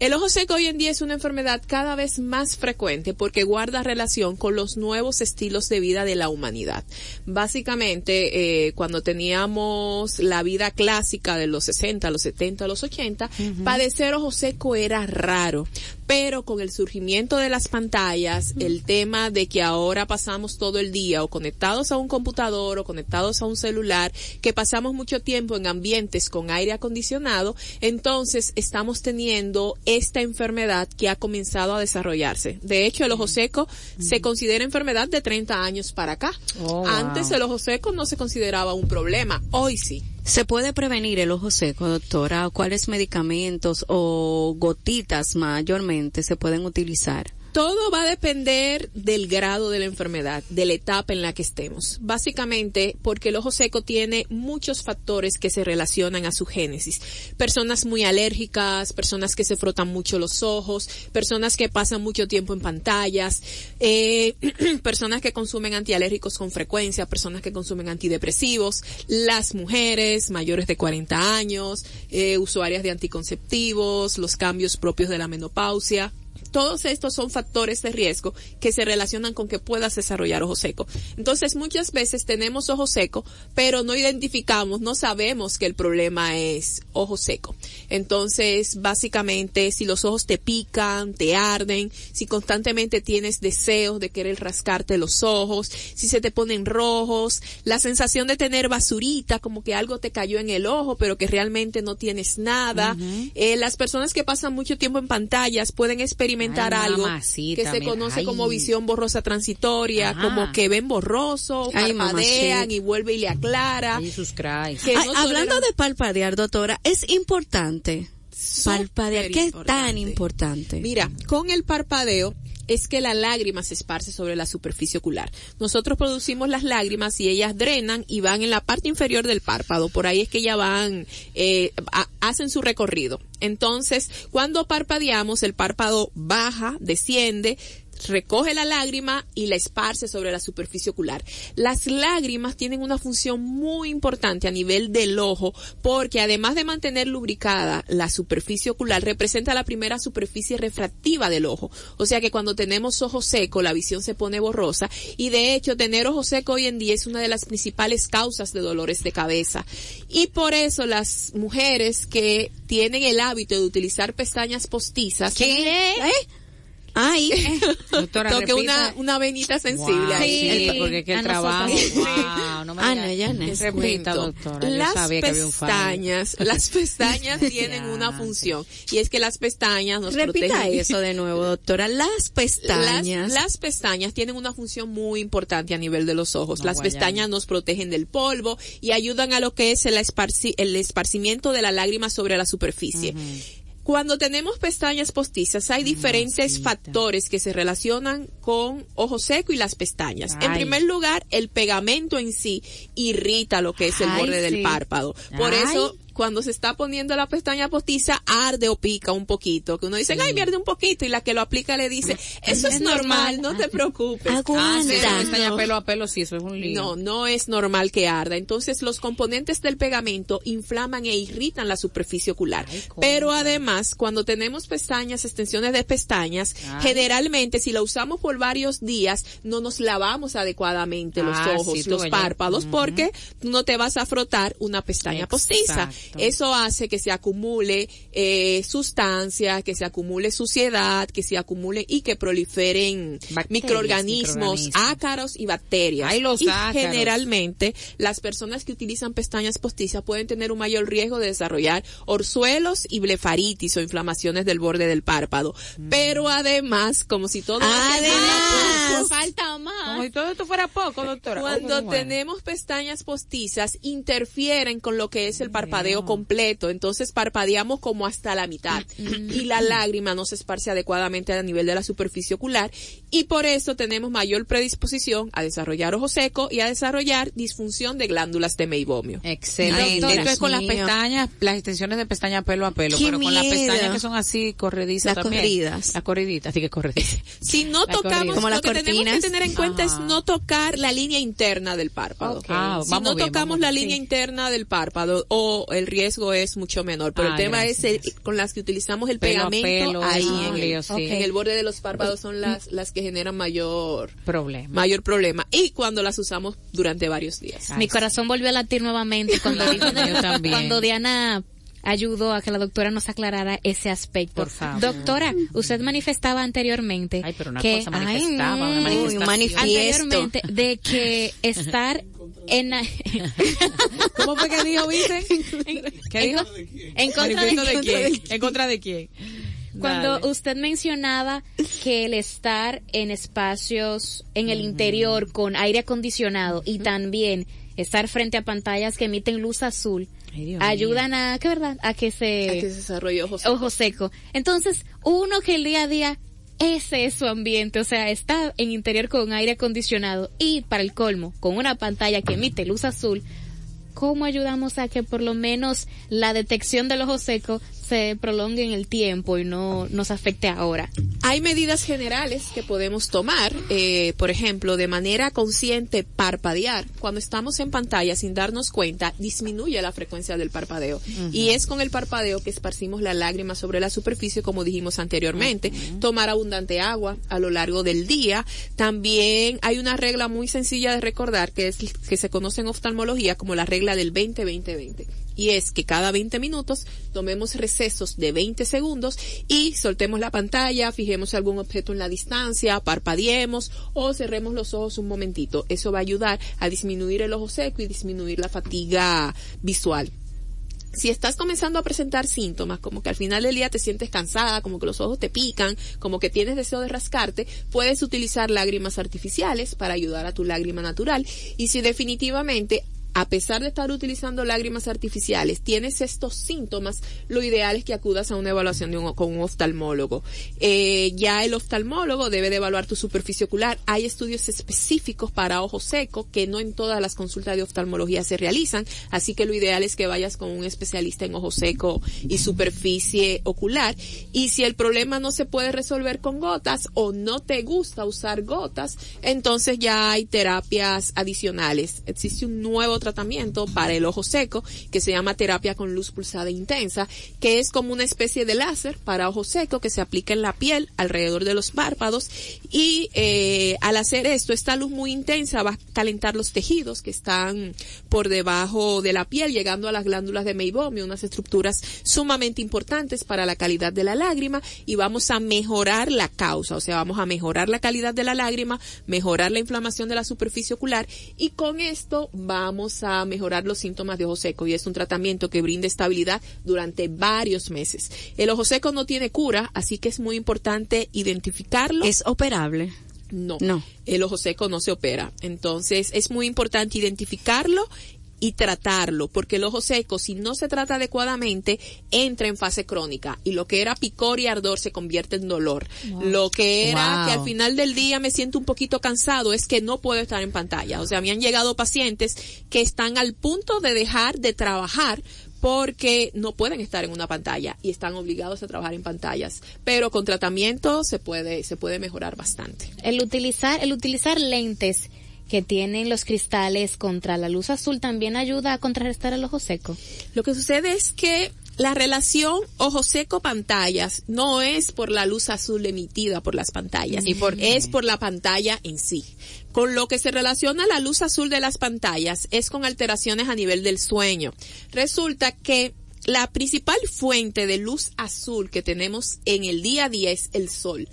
El ojo seco hoy en día es una enfermedad cada vez más frecuente porque guarda relación con los nuevos estilos de vida de la humanidad. Básicamente, eh, cuando teníamos la vida clásica de los 60, los 70, los 80, padecer ojo seco era raro. Pero con el surgimiento de las pantallas, el tema de que ahora pasamos todo el día o conectados a un computador o conectados a un celular, que pasamos mucho tiempo en ambientes con aire acondicionado, entonces estamos teniendo esta enfermedad que ha comenzado a desarrollarse. De hecho, el ojo seco se considera enfermedad de 30 años para acá. Oh, wow. Antes el ojo seco no se consideraba un problema, hoy sí. ¿Se puede prevenir el ojo seco, doctora? ¿Cuáles medicamentos o gotitas mayormente se pueden utilizar? Todo va a depender del grado de la enfermedad, de la etapa en la que estemos. Básicamente porque el ojo seco tiene muchos factores que se relacionan a su génesis. Personas muy alérgicas, personas que se frotan mucho los ojos, personas que pasan mucho tiempo en pantallas, eh, personas que consumen antialérgicos con frecuencia, personas que consumen antidepresivos, las mujeres mayores de 40 años, eh, usuarias de anticonceptivos, los cambios propios de la menopausia todos estos son factores de riesgo que se relacionan con que puedas desarrollar ojo seco. Entonces, muchas veces tenemos ojo seco, pero no identificamos, no sabemos que el problema es ojo seco. Entonces, básicamente, si los ojos te pican, te arden, si constantemente tienes deseos de querer rascarte los ojos, si se te ponen rojos, la sensación de tener basurita, como que algo te cayó en el ojo, pero que realmente no tienes nada. Eh, las personas que pasan mucho tiempo en pantallas pueden experimentar experimentar Ay, algo mamacita, que se mira, conoce ay. como visión borrosa transitoria, Ajá. como que ven borroso, Ay, parpadean y vuelve y le aclara. Jesus Christ. Que Ay, no hablando de palpadear, doctora, es importante. Palpadear, ¿qué es tan importante? Mira, con el parpadeo es que la lágrima se esparce sobre la superficie ocular. Nosotros producimos las lágrimas y ellas drenan y van en la parte inferior del párpado. Por ahí es que ellas van, eh, ha- hacen su recorrido. Entonces, cuando parpadeamos, el párpado baja, desciende, recoge la lágrima y la esparce sobre la superficie ocular. Las lágrimas tienen una función muy importante a nivel del ojo porque además de mantener lubricada la superficie ocular, representa la primera superficie refractiva del ojo. O sea que cuando tenemos ojo seco, la visión se pone borrosa y de hecho tener ojo seco hoy en día es una de las principales causas de dolores de cabeza. Y por eso las mujeres que tienen el hábito de utilizar pestañas postizas, ¿Qué? ¿Eh? Ay, Doctora, toque una, una venita sensible Wow, ahí. sí, porque el trabajo. Wow, no me Ah, digas. no, ya no. Repita, doctora. Yo Las sabía que había un pestañas, las pestañas tienen una función y es que las pestañas nos repita protegen. eso de nuevo, doctora. Las Las, pestañas. las pestañas tienen una función muy importante a nivel de los ojos. No, las guayana. pestañas nos protegen del polvo y ayudan a lo que es el, esparci- el esparcimiento de la lágrima sobre la superficie. Cuando tenemos pestañas postizas hay diferentes factores que se relacionan con ojo seco y las pestañas. En primer lugar, el pegamento en sí irrita lo que es el Ay, borde del párpado. Por Ay. eso cuando se está poniendo la pestaña postiza arde o pica un poquito, que uno dice, ay, me arde un poquito y la que lo aplica le dice, eso es, Es normal, normal. no te preocupes. Ah, sí, la pestaña pelo a pelo, sí, eso es un lío. No, no es normal que arda. Entonces los componentes del pegamento inflaman e irritan la superficie ocular. Ay. Pero además, cuando tenemos pestañas, extensiones de pestañas, Ay. generalmente si la usamos por varios días, no nos lavamos adecuadamente los Ah, ojos, sí, los párpados, Ujú. porque no te vas a frotar una pestaña postiza. Exacto. Eso hace que se acumule eh, sustancia, que se acumule suciedad, que se acumule y que proliferen Bacterias, microorganismos, microorganismos. ácaros y bacterias. Ay, los y ácaros. generalmente las personas que utilizan pestañas postizas pueden tener un mayor riesgo de desarrollar orzuelos y blefaritis o inflamaciones del borde del párpado. Mm. Pero además, como si todo Además. Falta más. Como si todo esto fuera poco, doctora. cuando Oh, bueno. tenemos pestañas postizas interfieren con lo que es el parpadeo completo, entonces parpadeamos como hasta la mitad. Y la lágrima no se esparce adecuadamente a nivel de la superficie ocular y por eso tenemos mayor predisposición a desarrollar ojo seco y a desarrollar disfunción de glándulas de meibomio. Excelente. Doctora, Esto es con las pestañas, las extensiones de pestaña pelo a pelo, Qué pero con las pestañas que son así corredizas Las también. corridas. Las corriditas, así que corriditas. Si no tocamos. Como lo que tenemos que tener en cuenta es Ajá. no tocar la línea interna del párpado. Ah, si no bien, tocamos la bien. línea Sí. interna del párpado, o el riesgo es mucho menor. Pero Ah, el tema gracias, es el- con las que utilizamos el Pelo pegamento pelo, ahí ah, en, el, sí. en el borde de los párpados son las, las que generan mayor, Problema. mayor problema. Y cuando las usamos durante varios días. Mi corazón volvió a latir nuevamente cuando, también. cuando Diana ayudó a que la doctora nos aclarara ese aspecto. Por favor. Doctora, usted manifestaba anteriormente Ay, pero una que cosa manifestaba, una manifestación. manifiesto. anteriormente de que estar en la- ¿Cómo fue que dijo, Vicen? ¿Qué dijo? en contra de, ¿Manifiesto de quién? ¿En contra de quién? Cuando Dale. usted mencionaba que el estar en espacios en el interior con aire acondicionado y también estar frente a pantallas que emiten luz azul Ay, Dios mío. ayudan a, ¿qué verdad? A que se, A que se desarrolle ojo seco. ojo seco. Entonces, uno que el día a día ese es su ambiente, o sea, está en interior con aire acondicionado y para el colmo, con una pantalla que emite luz azul, ¿cómo ayudamos a que por lo menos la detección del ojo seco se prolongue en el tiempo y no nos afecte ahora? Hay medidas generales que podemos tomar, eh, por ejemplo, de manera consciente parpadear. Cuando estamos en pantalla sin darnos cuenta, disminuye la frecuencia del parpadeo. Y es con el parpadeo que esparcimos la lágrima sobre la superficie, como dijimos anteriormente. Tomar abundante agua a lo largo del día. También hay una regla muy sencilla de recordar que es que se conoce en oftalmología como la regla del 20-20-20 y es que cada 20 minutos tomemos recesos de 20 segundos y soltemos la pantalla, fijemos algún objeto en la distancia, parpadeemos o cerremos los ojos un momentito. Eso va a ayudar a disminuir el ojo seco y disminuir la fatiga visual. si estás comenzando a presentar síntomas, como que al final del día te sientes cansada, como que los ojos te pican, como que tienes deseo de rascarte, puedes utilizar lágrimas artificiales para ayudar a tu lágrima natural. Y si definitivamente a pesar de estar utilizando lágrimas artificiales, tienes estos síntomas, lo ideal es que acudas a una evaluación de un, con un oftalmólogo. Eh, ya el oftalmólogo debe de evaluar tu superficie ocular. Hay estudios específicos para ojo seco que no en todas las consultas de oftalmología se realizan, así que lo ideal es que vayas con un especialista en ojo seco y superficie ocular. Y si el problema no se puede resolver con gotas o no te gusta usar gotas, entonces ya hay terapias adicionales. Existe un nuevo tratamiento para el ojo seco que se llama terapia con luz pulsada intensa, que es como una especie de láser para ojo seco que se aplica en la piel alrededor de los párpados. Y eh, al hacer esto, esta luz muy intensa va a calentar los tejidos que están por debajo de la piel, llegando a las glándulas de Meibomio, unas estructuras sumamente importantes para la calidad de la lágrima y vamos a mejorar la causa, o sea, vamos a mejorar la calidad de la lágrima, mejorar la inflamación de la superficie ocular y con esto vamos a mejorar los síntomas de ojo seco y es un tratamiento que brinda estabilidad durante varios meses. El ojo seco no tiene cura, así que es muy importante identificarlo. ¿Es operable? No, No. el ojo seco no se opera. Entonces es muy importante identificarlo y tratarlo, porque el ojo seco, si no se trata adecuadamente, entra en fase crónica y lo que era picor y ardor se convierte en dolor. Lo que era Wow. que al final del día me siento un poquito cansado es que no puedo estar en pantalla. O sea, me han llegado pacientes que están al punto de dejar de trabajar porque no pueden estar en una pantalla y están obligados a trabajar en pantallas. Pero con tratamiento se puede, se puede mejorar bastante. El utilizar, el utilizar lentes que tienen los cristales contra la luz azul también ayuda a contrarrestar el ojo seco. Lo que sucede es que la relación ojo seco pantallas no es por la luz azul emitida por las pantallas, ¿Y por es por la pantalla en sí. Con lo que se relaciona la luz azul de las pantallas es con alteraciones a nivel del sueño. Resulta que la principal fuente de luz azul que tenemos en el día a día es el sol.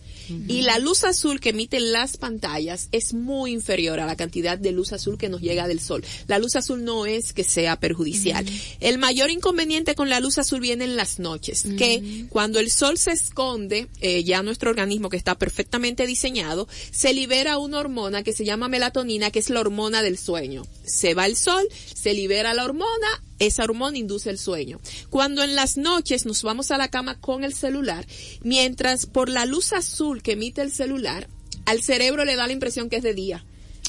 Y la luz azul que emiten las pantallas es muy inferior a la cantidad de luz azul que nos llega del sol. La luz azul no es que sea perjudicial. El mayor inconveniente con la luz azul viene en las noches, que cuando el sol se esconde, eh, ya nuestro organismo que está perfectamente diseñado, se libera una hormona que se llama melatonina, que es la hormona del sueño. Se va el sol, se libera la hormona, esa hormona induce el sueño. Cuando en las noches nos vamos a la cama con el celular, mientras por la luz azul que emite el celular, al cerebro le da la impresión que es de día.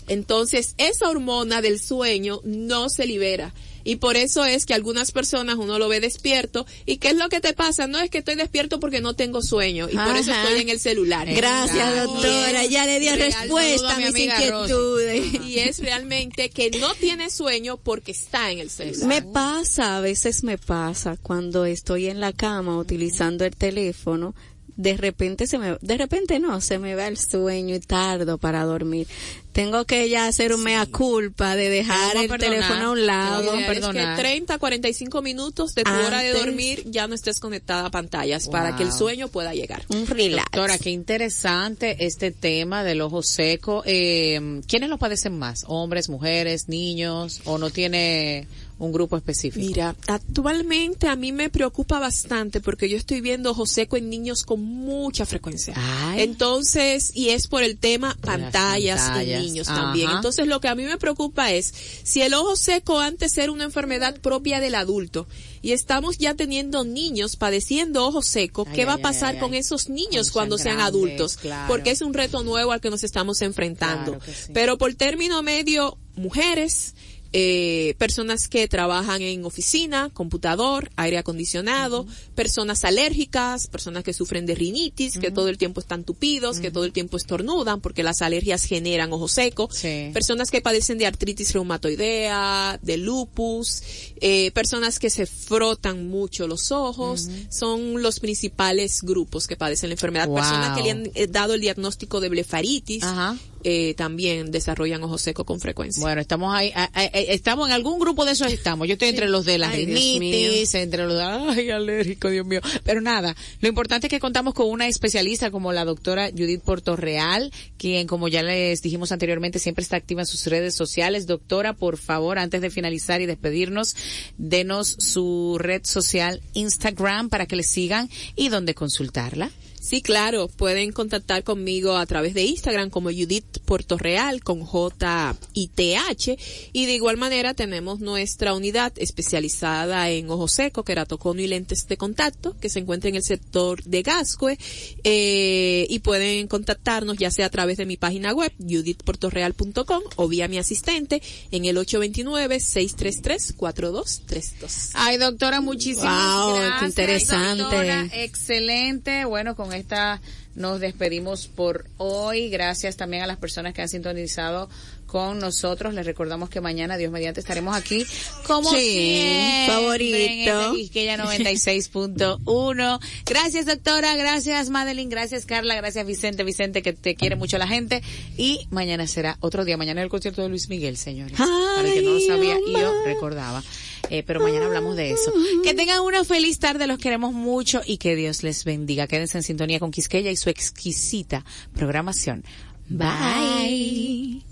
Entonces, esa hormona del sueño no se libera. Y por eso es que algunas personas uno lo ve despierto. ¿Y qué es lo que te pasa? No es que estoy despierto porque no tengo sueño. Y por eso Ajá. estoy en el celular. Gracias, doctora. Ya le dio respuesta a a mi mis inquietudes. Y es realmente que no tiene sueño porque está en el celular. Me pasa, a veces me pasa cuando estoy en la cama utilizando el teléfono, de repente se me, de repente no, se me va el sueño y tardo para dormir. Tengo que ya hacer un mea culpa de dejar el perdonar, teléfono a un lado. Es que 30, 45 minutos de tu hora de dormir ya no estés conectada a pantallas para que el sueño pueda llegar. Un relax. Doctora, qué interesante este tema del ojo seco. Eh, ¿Quiénes lo padecen más? ¿Hombres, mujeres, niños? ¿O no tiene un grupo específico? Mira, actualmente a mí me preocupa bastante porque yo estoy viendo ojo seco en niños con mucha frecuencia. Ay. Entonces, y es por el tema pantallas, pantallas. en niños Ajá. también. Entonces, lo que a mí me preocupa es si el ojo seco antes era una enfermedad propia del adulto y estamos ya teniendo niños padeciendo ojo seco, Ay, ¿qué va a pasar con esos niños Cuando cuando sean grandes, adultos? claro. Porque es un reto nuevo al que nos estamos enfrentando. Claro que sí. Pero por término medio, mujeres, eh, personas que trabajan en oficina, computador, aire acondicionado, personas alérgicas, personas que sufren de rinitis, que todo el tiempo están tupidos, que todo el tiempo estornudan porque las alergias generan ojo seco, Sí. personas que padecen de artritis reumatoidea, de lupus, eh, personas que se frotan mucho los ojos, son los principales grupos que padecen la enfermedad, Wow. personas que le han eh, dado el diagnóstico de blefaritis, Ajá. Eh, también desarrollan ojo seco con frecuencia. Bueno, estamos ahí, a- a- a- estamos en algún grupo de esos estamos. Yo estoy entre los de la Ay, rinitis, entre los de, ay, alérgico, Dios mío. Pero nada, lo importante es que contamos con una especialista como la doctora Judith Portorreal, quien, como ya les dijimos anteriormente, siempre está activa en sus redes sociales. Doctora, por favor, antes de finalizar y despedirnos, denos su red social Instagram para que le sigan y donde consultarla. Sí, claro, pueden contactar conmigo a través de Instagram como Judith Portorreal con J y TH y de igual manera tenemos nuestra unidad especializada en ojo seco, queratoconio y lentes de contacto que se encuentra en el sector de Gascue eh, y pueden contactarnos ya sea a través de mi página web judithportorreal.com o vía mi asistente en el 829-633-4232. Ay, doctora, muchísimas Wow, qué gracias. interesante. doctora. excelente. Bueno, con esta nos despedimos por hoy. Gracias también a las personas que han sintonizado con nosotros. Les recordamos que mañana, Dios mediante, estaremos aquí como Sí, siempre, favorito. en este Quisqueya 96.1. Gracias, doctora. Gracias, Madeline. Gracias, Carla. Gracias, Vicente. Vicente, que te quiere mucho la gente. Y mañana será otro día. Mañana es el concierto de Luis Miguel, señores. Para el que no lo sabía y yo recordaba. Eh, pero mañana hablamos de eso. Que tengan una feliz tarde, los queremos mucho y que Dios les bendiga. Quédense en sintonía con Quisqueya y su exquisita programación. Bye.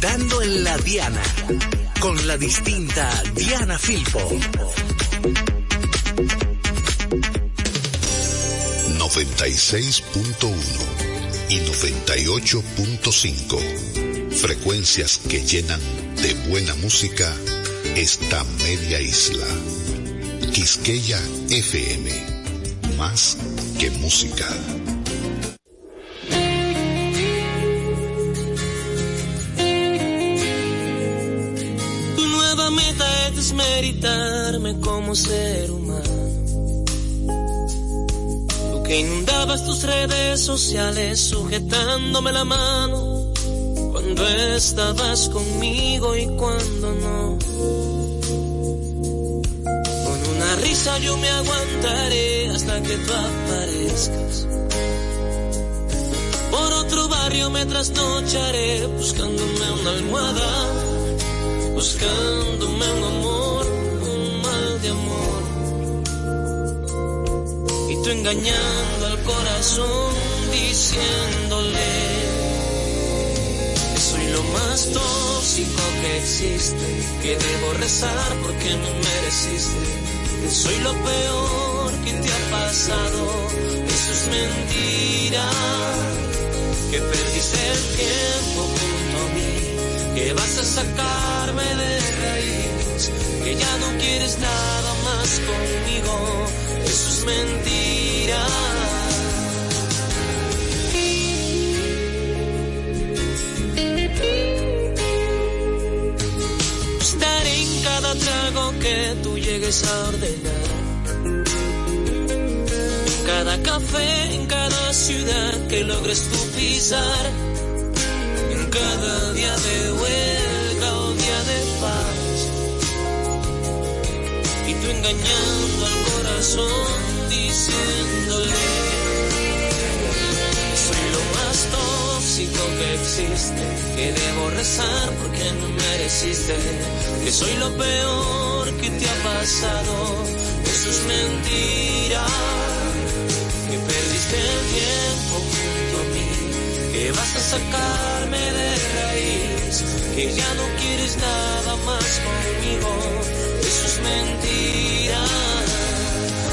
Dando en la Diana, con la distinta Diana Filpo. 96.1 y 98.5. Frecuencias que llenan de buena música esta media isla. Quisqueya FM. Más que música. Tu nueva meta es desmeritarme como ser humano. Tú que inundabas tus redes sociales sujetándome la mano. Cuando estabas conmigo y cuando no. Con una risa yo me aguantaré hasta que tú aparezcas. Por otro barrio me trasnocharé buscándome una almohada buscándome un amor, un mal de amor. Y tú engañando al corazón, diciéndole que soy lo más tóxico que existe, que debo rezar porque me mereciste, soy lo peor que te ha pasado, eso es mentira, que perdiste el tiempo junto a mí que vas a sacarme de raíz, que ya no quieres nada más conmigo, eso es mentira. Que tú llegues a ordenar. En cada café, en cada ciudad que logres tú pisar en cada día de huelga o día de paz. Y tú engañando al corazón, diciéndole que soy lo más tóxico que existe, que debo rezar porque no mereciste, que soy lo peor que te ha pasado, eso es mentira, que perdiste el tiempo junto a mí que vas a sacarme de raíz, que ya no quieres nada más conmigo, eso es mentira,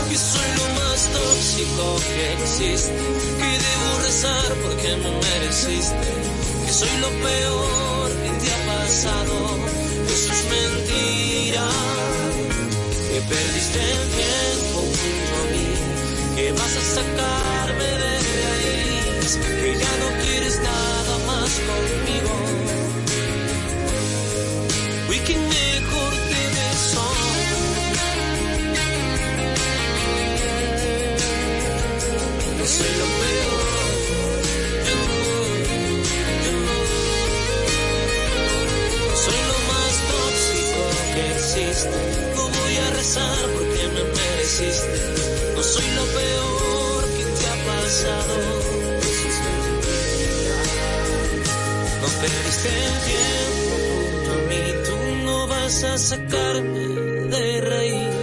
que soy lo más tóxico que existe, que debo rezar porque me mereciste, que soy lo peor que te ha pasado, eso es mentira, que perdiste el tiempo junto a mí, que vas a sacarme de raíz, que ya no quieres nada más conmigo. Uy, que mejor te besó. No soy lo peor. Soy lo más tóxico que existe. No rezar porque me mereciste. No soy lo peor que te ha pasado. Mentira. Perdiste el tiempo junto a mí, tú no vas a sacarme de raíz.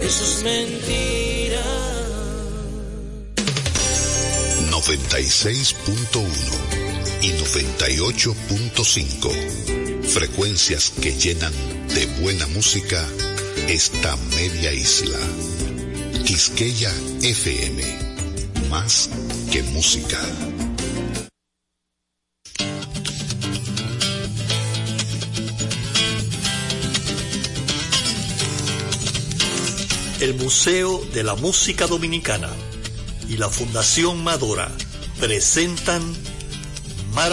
Eso es mentira. 96.1 y 98.5. Frecuencias que llenan de buena música esta media isla. Quisqueya FM. Más que música. El Museo de la Música Dominicana y la Fundación Madora presentan Mar.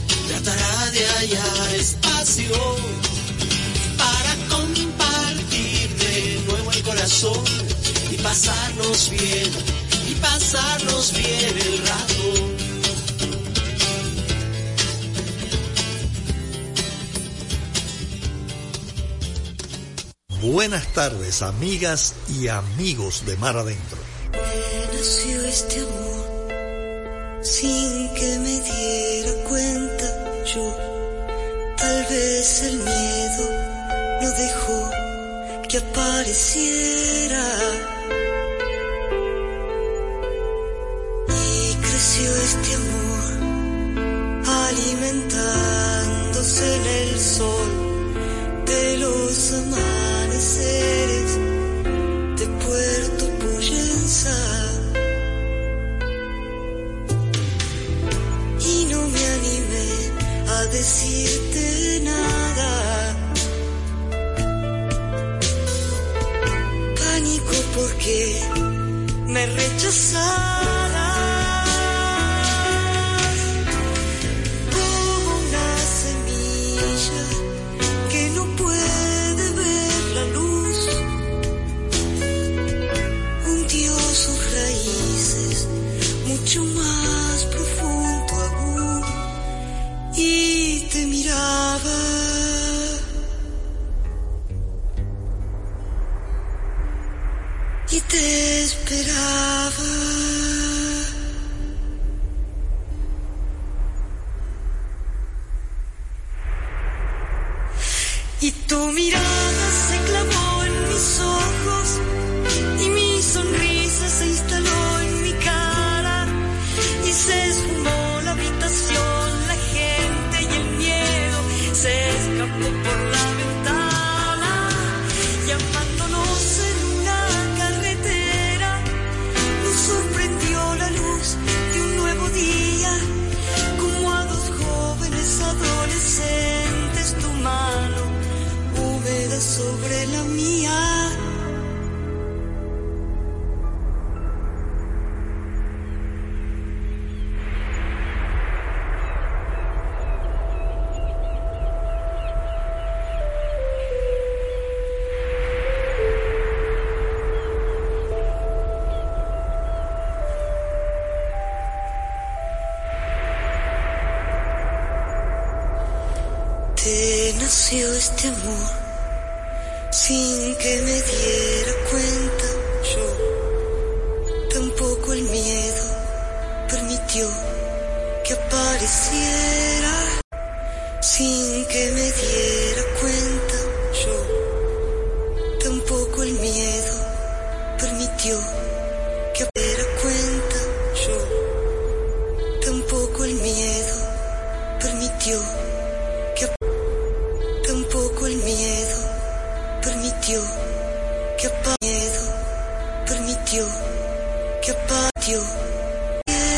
tratará de hallar espacio para compartir de nuevo el corazón y pasarnos bien, y pasarnos bien el rato. Buenas tardes, amigas y amigos de Mar Adentro. nació este amor sin que me diera cuenta yo. Tal vez el miedo no dejó que apareciera. Me rechazarás.